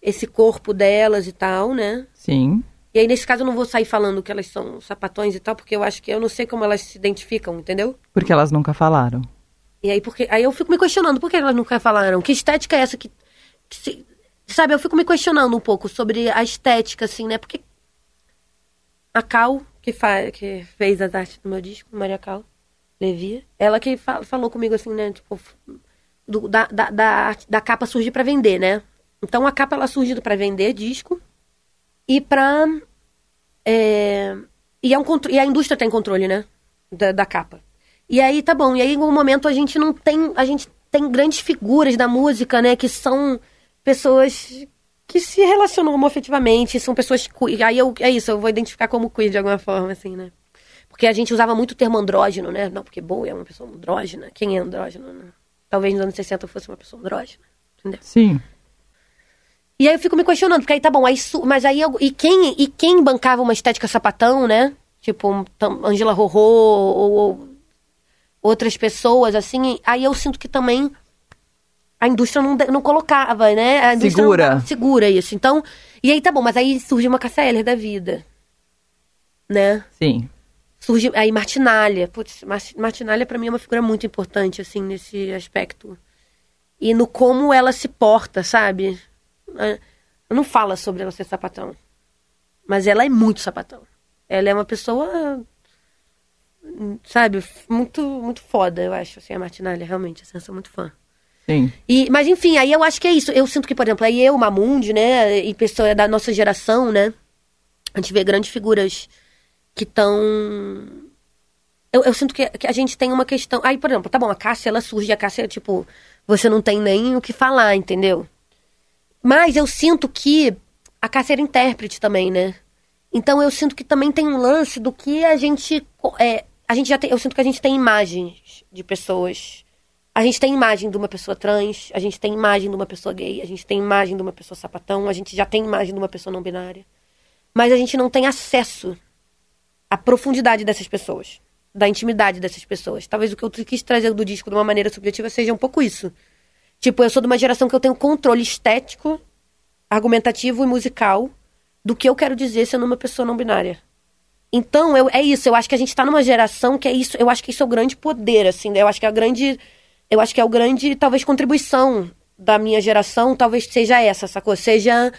[SPEAKER 3] esse corpo delas e tal, né?
[SPEAKER 1] Sim.
[SPEAKER 3] E aí, nesse caso, eu não vou sair falando que elas são sapatões e tal, porque eu acho que eu não sei como elas se identificam, entendeu?
[SPEAKER 1] Porque elas nunca falaram.
[SPEAKER 3] E aí, porque, aí eu fico me questionando, por que elas nunca falaram? Que estética é essa que. que se- sabe, eu fico me questionando um pouco sobre a estética, assim, né? Porque a Cal, que, fa, que fez as artes do meu disco, Maria Cal Levi, ela que fa- falou comigo assim, né? Tipo, do- da, da, da, da capa surgir pra vender, né? Então a capa ela surgiu pra vender disco e pra. é, e, é um, contro- e a indústria tem controle, né? Da, da capa. E aí tá bom. E aí, em um momento, a gente não tem. A gente tem grandes figuras da música, né? Que são pessoas que se relacionam homoafetivamente, são pessoas queer. Aí eu, é isso, eu vou identificar como queer de alguma forma, assim, né? Porque a gente usava muito o termo andrógeno, né? Não, porque boa é uma pessoa andrógena. Quem é andrógeno? Né? Talvez nos anos 60 eu fosse uma pessoa andrógena. Entendeu?
[SPEAKER 1] Sim.
[SPEAKER 3] E aí eu fico me questionando, porque aí tá bom, aí mas aí eu- e quem e quem bancava uma estética sapatão, né? Tipo Angela Rorô ou, ou outras pessoas assim, aí eu sinto que também a indústria não, não colocava, né? A indústria
[SPEAKER 1] Segura.
[SPEAKER 3] Segura isso. Então, e aí tá bom, mas aí surge uma Eller da vida. Né?
[SPEAKER 1] Sim.
[SPEAKER 3] Surge aí Martinalha. Putz, Mar- Martinalha pra mim é uma figura muito importante assim nesse aspecto. E no como ela se porta, sabe? É, Não fala sobre ela ser sapatão. Mas ela é muito sapatão. Ela é uma pessoa hum, sabe, muito muito foda, eu acho, assim, a Martinalha, realmente, assim, eu sou muito fã.
[SPEAKER 1] Sim.
[SPEAKER 3] E, mas enfim, aí eu acho que é isso. Eu sinto que, por exemplo, aí eu, Mamundi, né, e pessoa da nossa geração, né, a gente vê grandes figuras que estão. Eu, eu sinto que, que a gente tem uma questão. Aí, por exemplo, tá bom, a Cássia, ela surge, a Cássia, tipo, você não tem nem o que falar, entendeu? Mas eu sinto que a Cássia era intérprete também, né? Então eu sinto que também tem um lance do que a gente. É, a gente já tem. Eu sinto que a gente tem imagens de pessoas. A gente tem imagem de uma pessoa trans, a gente tem imagem de uma pessoa gay, a gente tem imagem de uma pessoa sapatão, a gente já tem imagem de uma pessoa não binária. Mas a gente não tem acesso à profundidade dessas pessoas, da intimidade dessas pessoas. Talvez o que eu quis trazer do disco de uma maneira subjetiva seja um pouco isso. Tipo, eu sou de uma geração que eu tenho controle estético, argumentativo e musical do que eu quero dizer sendo uma pessoa não binária. Então, eu, é isso. Eu acho que a gente tá numa geração que é isso. Eu acho que isso é o grande poder, assim. né? Eu acho que é a grande. Eu acho que é o grande, talvez, contribuição da minha geração, talvez seja essa, sacou? Seja.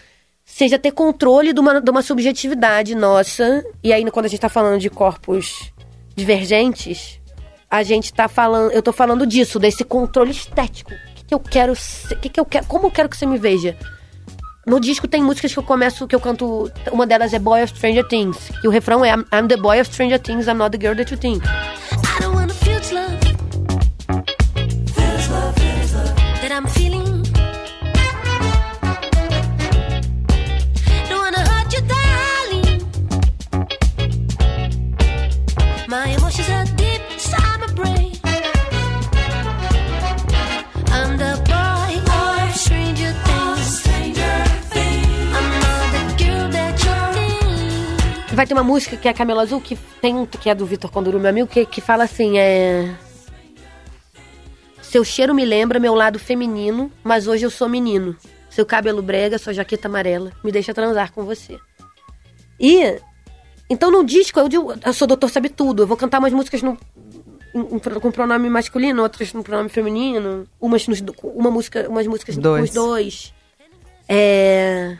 [SPEAKER 3] Seja ter controle de uma, de uma subjetividade nossa. E aí, quando a gente tá falando de corpos divergentes, a gente tá falando. Eu tô falando disso, desse controle estético. O que, que eu quero ser? Que, que eu quero. Como eu quero que você me veja? No disco tem músicas que eu começo, que eu canto. Uma delas é Boy of Stranger Things. E o refrão é I'm the boy of Stranger Things, I'm not the girl that you think. Vai ter uma música que é Camelo Azul, que tem um que é do Vitor Conduru, meu amigo, que, que fala assim: é. Seu cheiro me lembra meu lado feminino, mas hoje eu sou menino. Seu cabelo brega, sua jaqueta amarela, me deixa transar com você. E. Então no disco eu digo, eu sou doutor sabe tudo, eu vou cantar umas músicas no, pro- com pronome masculino, outras no pronome feminino, umas nos, uma música, umas músicas
[SPEAKER 1] Dois.
[SPEAKER 3] com os dois. É.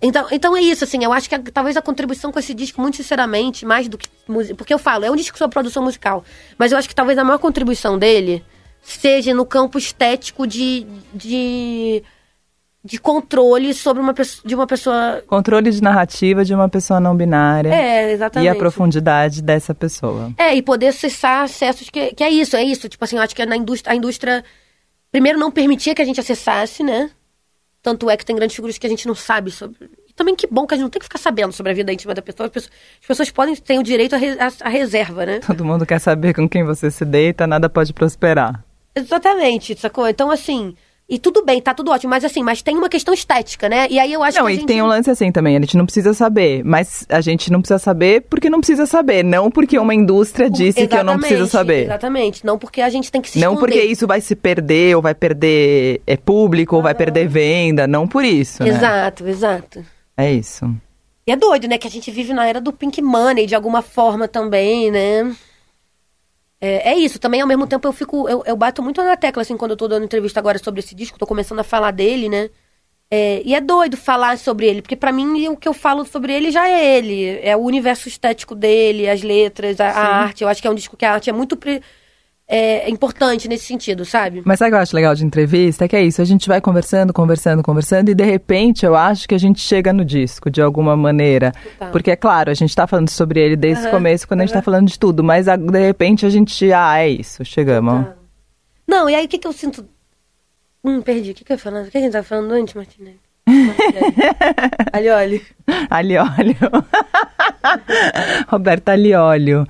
[SPEAKER 3] Então, então é isso, assim, eu acho que a- talvez a contribuição com esse disco, muito sinceramente, mais do que música. Porque eu falo, é um disco sobre produção musical. Mas eu acho que talvez a maior contribuição dele seja no campo estético de. de, de controle sobre uma pessoa, de uma pessoa.
[SPEAKER 1] Controle de narrativa de uma pessoa não binária.
[SPEAKER 3] É, exatamente.
[SPEAKER 1] E a profundidade dessa pessoa.
[SPEAKER 3] É, e poder acessar acessos que, que é isso, é isso. Tipo assim, eu acho que na indústria, a indústria primeiro não permitia que a gente acessasse, né? Tanto é que tem grandes figuras que a gente não sabe sobre. E também que bom que a gente não tem que ficar sabendo sobre a vida íntima da pessoa. As pessoas, as pessoas podem ter o direito à, re- à- à reserva, né?
[SPEAKER 1] Todo mundo quer saber com quem você se deita, nada pode prosperar.
[SPEAKER 3] Exatamente, sacou? Então, assim. E tudo bem, tá tudo ótimo, mas assim, mas tem uma questão estética, né? E aí eu acho
[SPEAKER 1] não,
[SPEAKER 3] que. a
[SPEAKER 1] e
[SPEAKER 3] gente...
[SPEAKER 1] tem um lance assim também, a gente não precisa saber, mas a gente não precisa saber porque não precisa saber, não porque uma indústria disse que eu não preciso saber.
[SPEAKER 3] Exatamente, não porque a gente tem que se
[SPEAKER 1] Não
[SPEAKER 3] esconder.
[SPEAKER 1] porque isso vai se perder, ou vai perder é público, ou vai perder venda, não por isso, né?
[SPEAKER 3] Exato, exato.
[SPEAKER 1] É isso.
[SPEAKER 3] E é doido, né? Que a gente vive na era do pink money, de alguma forma também, né? É, é isso, também ao mesmo tempo eu fico. Eu, eu bato muito na tecla, assim, quando eu tô dando entrevista agora sobre esse disco, tô começando a falar dele, né? É, e é doido falar sobre ele, porque pra mim o que eu falo sobre ele já é ele. É o universo estético dele, as letras, a, a arte. Eu acho que é um disco que a arte é muito pre- é, importante nesse sentido, sabe?
[SPEAKER 1] Mas sabe o que eu acho legal de entrevista? É que é isso, a gente vai conversando, conversando, conversando, e de repente eu acho que a gente chega no disco, de alguma maneira.
[SPEAKER 3] Total.
[SPEAKER 1] Porque, é claro, a gente tá falando sobre ele desde o
[SPEAKER 3] Aham,
[SPEAKER 1] começo, quando a gente tá falando de tudo, mas de repente a gente, ah, é isso, chegamos.
[SPEAKER 3] Tá. Não, e aí o que, que eu sinto. Hum, perdi. O que, que eu ia falando? O que a gente tava falando antes, Martinelli? Ali, olha.
[SPEAKER 1] Ali, olha. Roberta Liólio.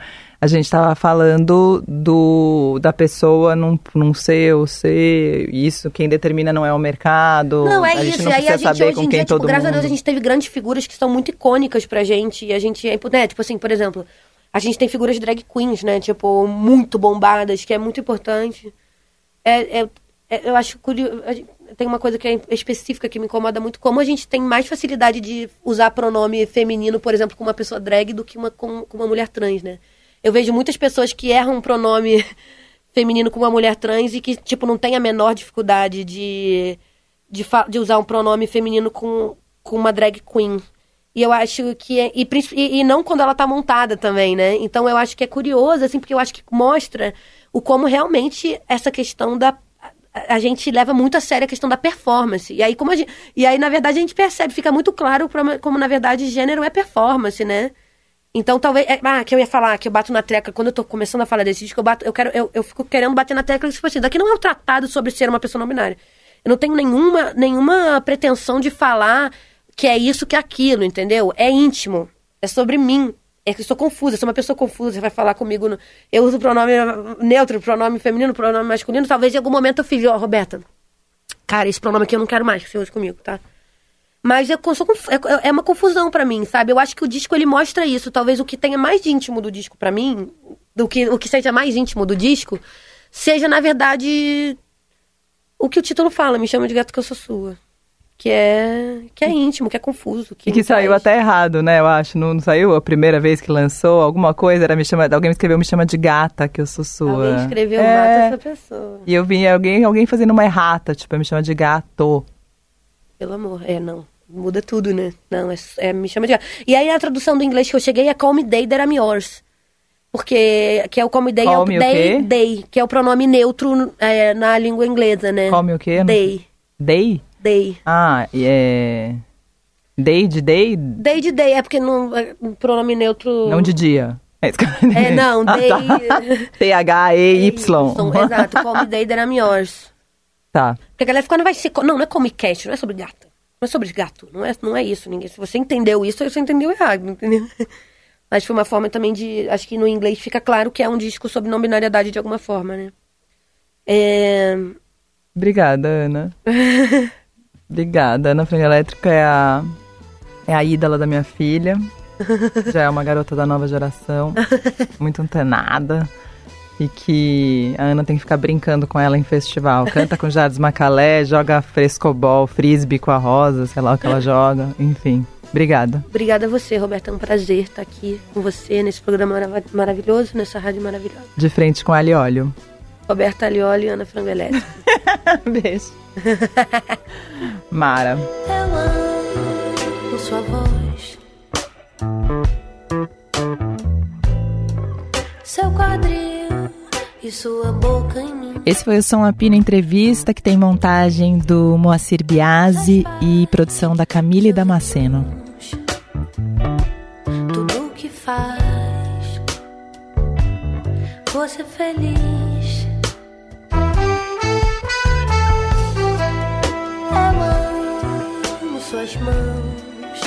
[SPEAKER 1] A gente estava falando do da pessoa não, não ser ou ser isso, quem determina não é o mercado.
[SPEAKER 3] Não, é
[SPEAKER 1] a gente
[SPEAKER 3] isso.
[SPEAKER 1] não
[SPEAKER 3] e aí a gente
[SPEAKER 1] saber
[SPEAKER 3] hoje em
[SPEAKER 1] quem
[SPEAKER 3] dia, tipo, graças
[SPEAKER 1] mundo.
[SPEAKER 3] a Deus, a gente teve grandes figuras que são muito icônicas pra gente. E a gente, é, né, tipo assim, por exemplo, a gente tem figuras drag queens, né? Tipo, muito bombadas, que é muito importante. É, é- é- eu acho curioso. Tem uma coisa que é específica que me incomoda muito, como a gente tem mais facilidade de usar pronome feminino, por exemplo, com uma pessoa drag do que uma, com, com uma mulher trans, né? Eu vejo muitas pessoas que erram um pronome feminino com uma mulher trans e que, tipo, não tem a menor dificuldade de, de, de usar um pronome feminino com, com uma drag queen. E eu acho que é. E, e, não quando ela tá montada também, né? Então eu acho que é curioso, assim, porque eu acho que mostra o como realmente essa questão da. a- gente leva muito a sério a questão da performance. E aí, como gente, e aí, na verdade, a gente percebe, fica muito claro como, na verdade, gênero é performance, né? Então, talvez. é, ah, que eu ia falar, que eu bato na tecla. Quando eu tô começando a falar desse disco, eu, bato, eu, quero, eu, eu fico querendo bater na tecla, tipo assim, daqui não é um tratado sobre ser uma pessoa não binária. Eu não tenho nenhuma, nenhuma pretensão de falar que é isso, que é aquilo, entendeu? É íntimo. É sobre mim. É que eu sou confusa, eu sou uma pessoa confusa. Você vai falar comigo. no- Eu uso pronome neutro, pronome feminino, pronome masculino. Talvez em algum momento eu fiz, ó, Roberta. Cara, esse pronome aqui eu não quero mais que você use comigo, tá? Mas confu- é, é uma confusão pra mim, sabe? Eu acho que o disco ele mostra isso. Talvez o que tenha mais de íntimo do disco pra mim, do que o que seja mais íntimo do disco, seja na verdade o que o título fala, me chama de gato que eu sou sua. Que é que é íntimo, que é confuso, que
[SPEAKER 1] E que saiu
[SPEAKER 3] faz-
[SPEAKER 1] até errado, né? Eu acho. Não, não saiu a primeira vez que lançou alguma coisa, era me chama, alguém me escreveu me chama de gata, que eu sou sua.
[SPEAKER 3] Alguém escreveu
[SPEAKER 1] É.
[SPEAKER 3] mata essa pessoa.
[SPEAKER 1] E eu vi alguém, alguém fazendo uma errata, tipo, me chama de gato.
[SPEAKER 3] Pelo amor, é, não. Muda tudo, né? Não, é, é- me chama de gato. E aí a tradução do inglês que eu cheguei é Call Me Day That I'm Yours. Porque, que é o Call Me Day, é
[SPEAKER 1] Call
[SPEAKER 3] o
[SPEAKER 1] me
[SPEAKER 3] day, day, que é o pronome neutro é, na língua inglesa, né?
[SPEAKER 1] Come o quê?
[SPEAKER 3] Day,
[SPEAKER 1] Day?
[SPEAKER 3] day.
[SPEAKER 1] Ah, é. Day de day?
[SPEAKER 3] Day de day, é porque não, é um pronome neutro...
[SPEAKER 1] Não de dia. É, isso que eu
[SPEAKER 3] É, não,
[SPEAKER 1] Ah,
[SPEAKER 3] day...
[SPEAKER 1] tá. T-H-E-Y.
[SPEAKER 3] Exato, Call Me Day That I'm Yours.
[SPEAKER 1] Tá.
[SPEAKER 3] Porque a galera fica, não vai ser... Não, não é come cat, não é sobre gata. É sobre gato, não é, não é isso. Ninguém, se você entendeu isso, você entendeu errado, entendeu? Mas foi uma forma também de... Acho que no inglês fica claro que é um disco sobre não binariedade de alguma forma, né? É...
[SPEAKER 1] Obrigada, Ana. Obrigada. Ana Frango Elétrica é a, é a ídola da minha filha. Já é uma garota da nova geração. Muito antenada. E que a Ana tem que ficar brincando com ela em festival. Canta com Jardim Macalé, joga frescobol, frisbee com a Rosa, sei lá o que ela joga. Enfim, obrigada.
[SPEAKER 3] Obrigada a você, Roberta. É um prazer estar aqui com você nesse programa marav- maravilhoso, nessa rádio maravilhosa.
[SPEAKER 1] De frente com Ali Óleo.
[SPEAKER 3] Roberta Alioli e Ana Frango Elétrica.
[SPEAKER 1] Beijo. Mara.
[SPEAKER 4] Eu amo sua voz. Seu quadril e sua boca em mim.
[SPEAKER 1] Esse foi o Som Apina Entrevista, que tem montagem do Moacir Biasi e produção da Camille Damasceno.
[SPEAKER 4] Tudo que faz você feliz. Eu amo suas mãos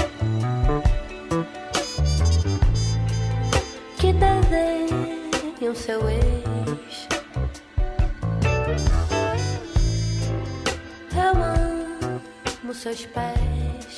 [SPEAKER 4] que desenham seu ex. como seus pés.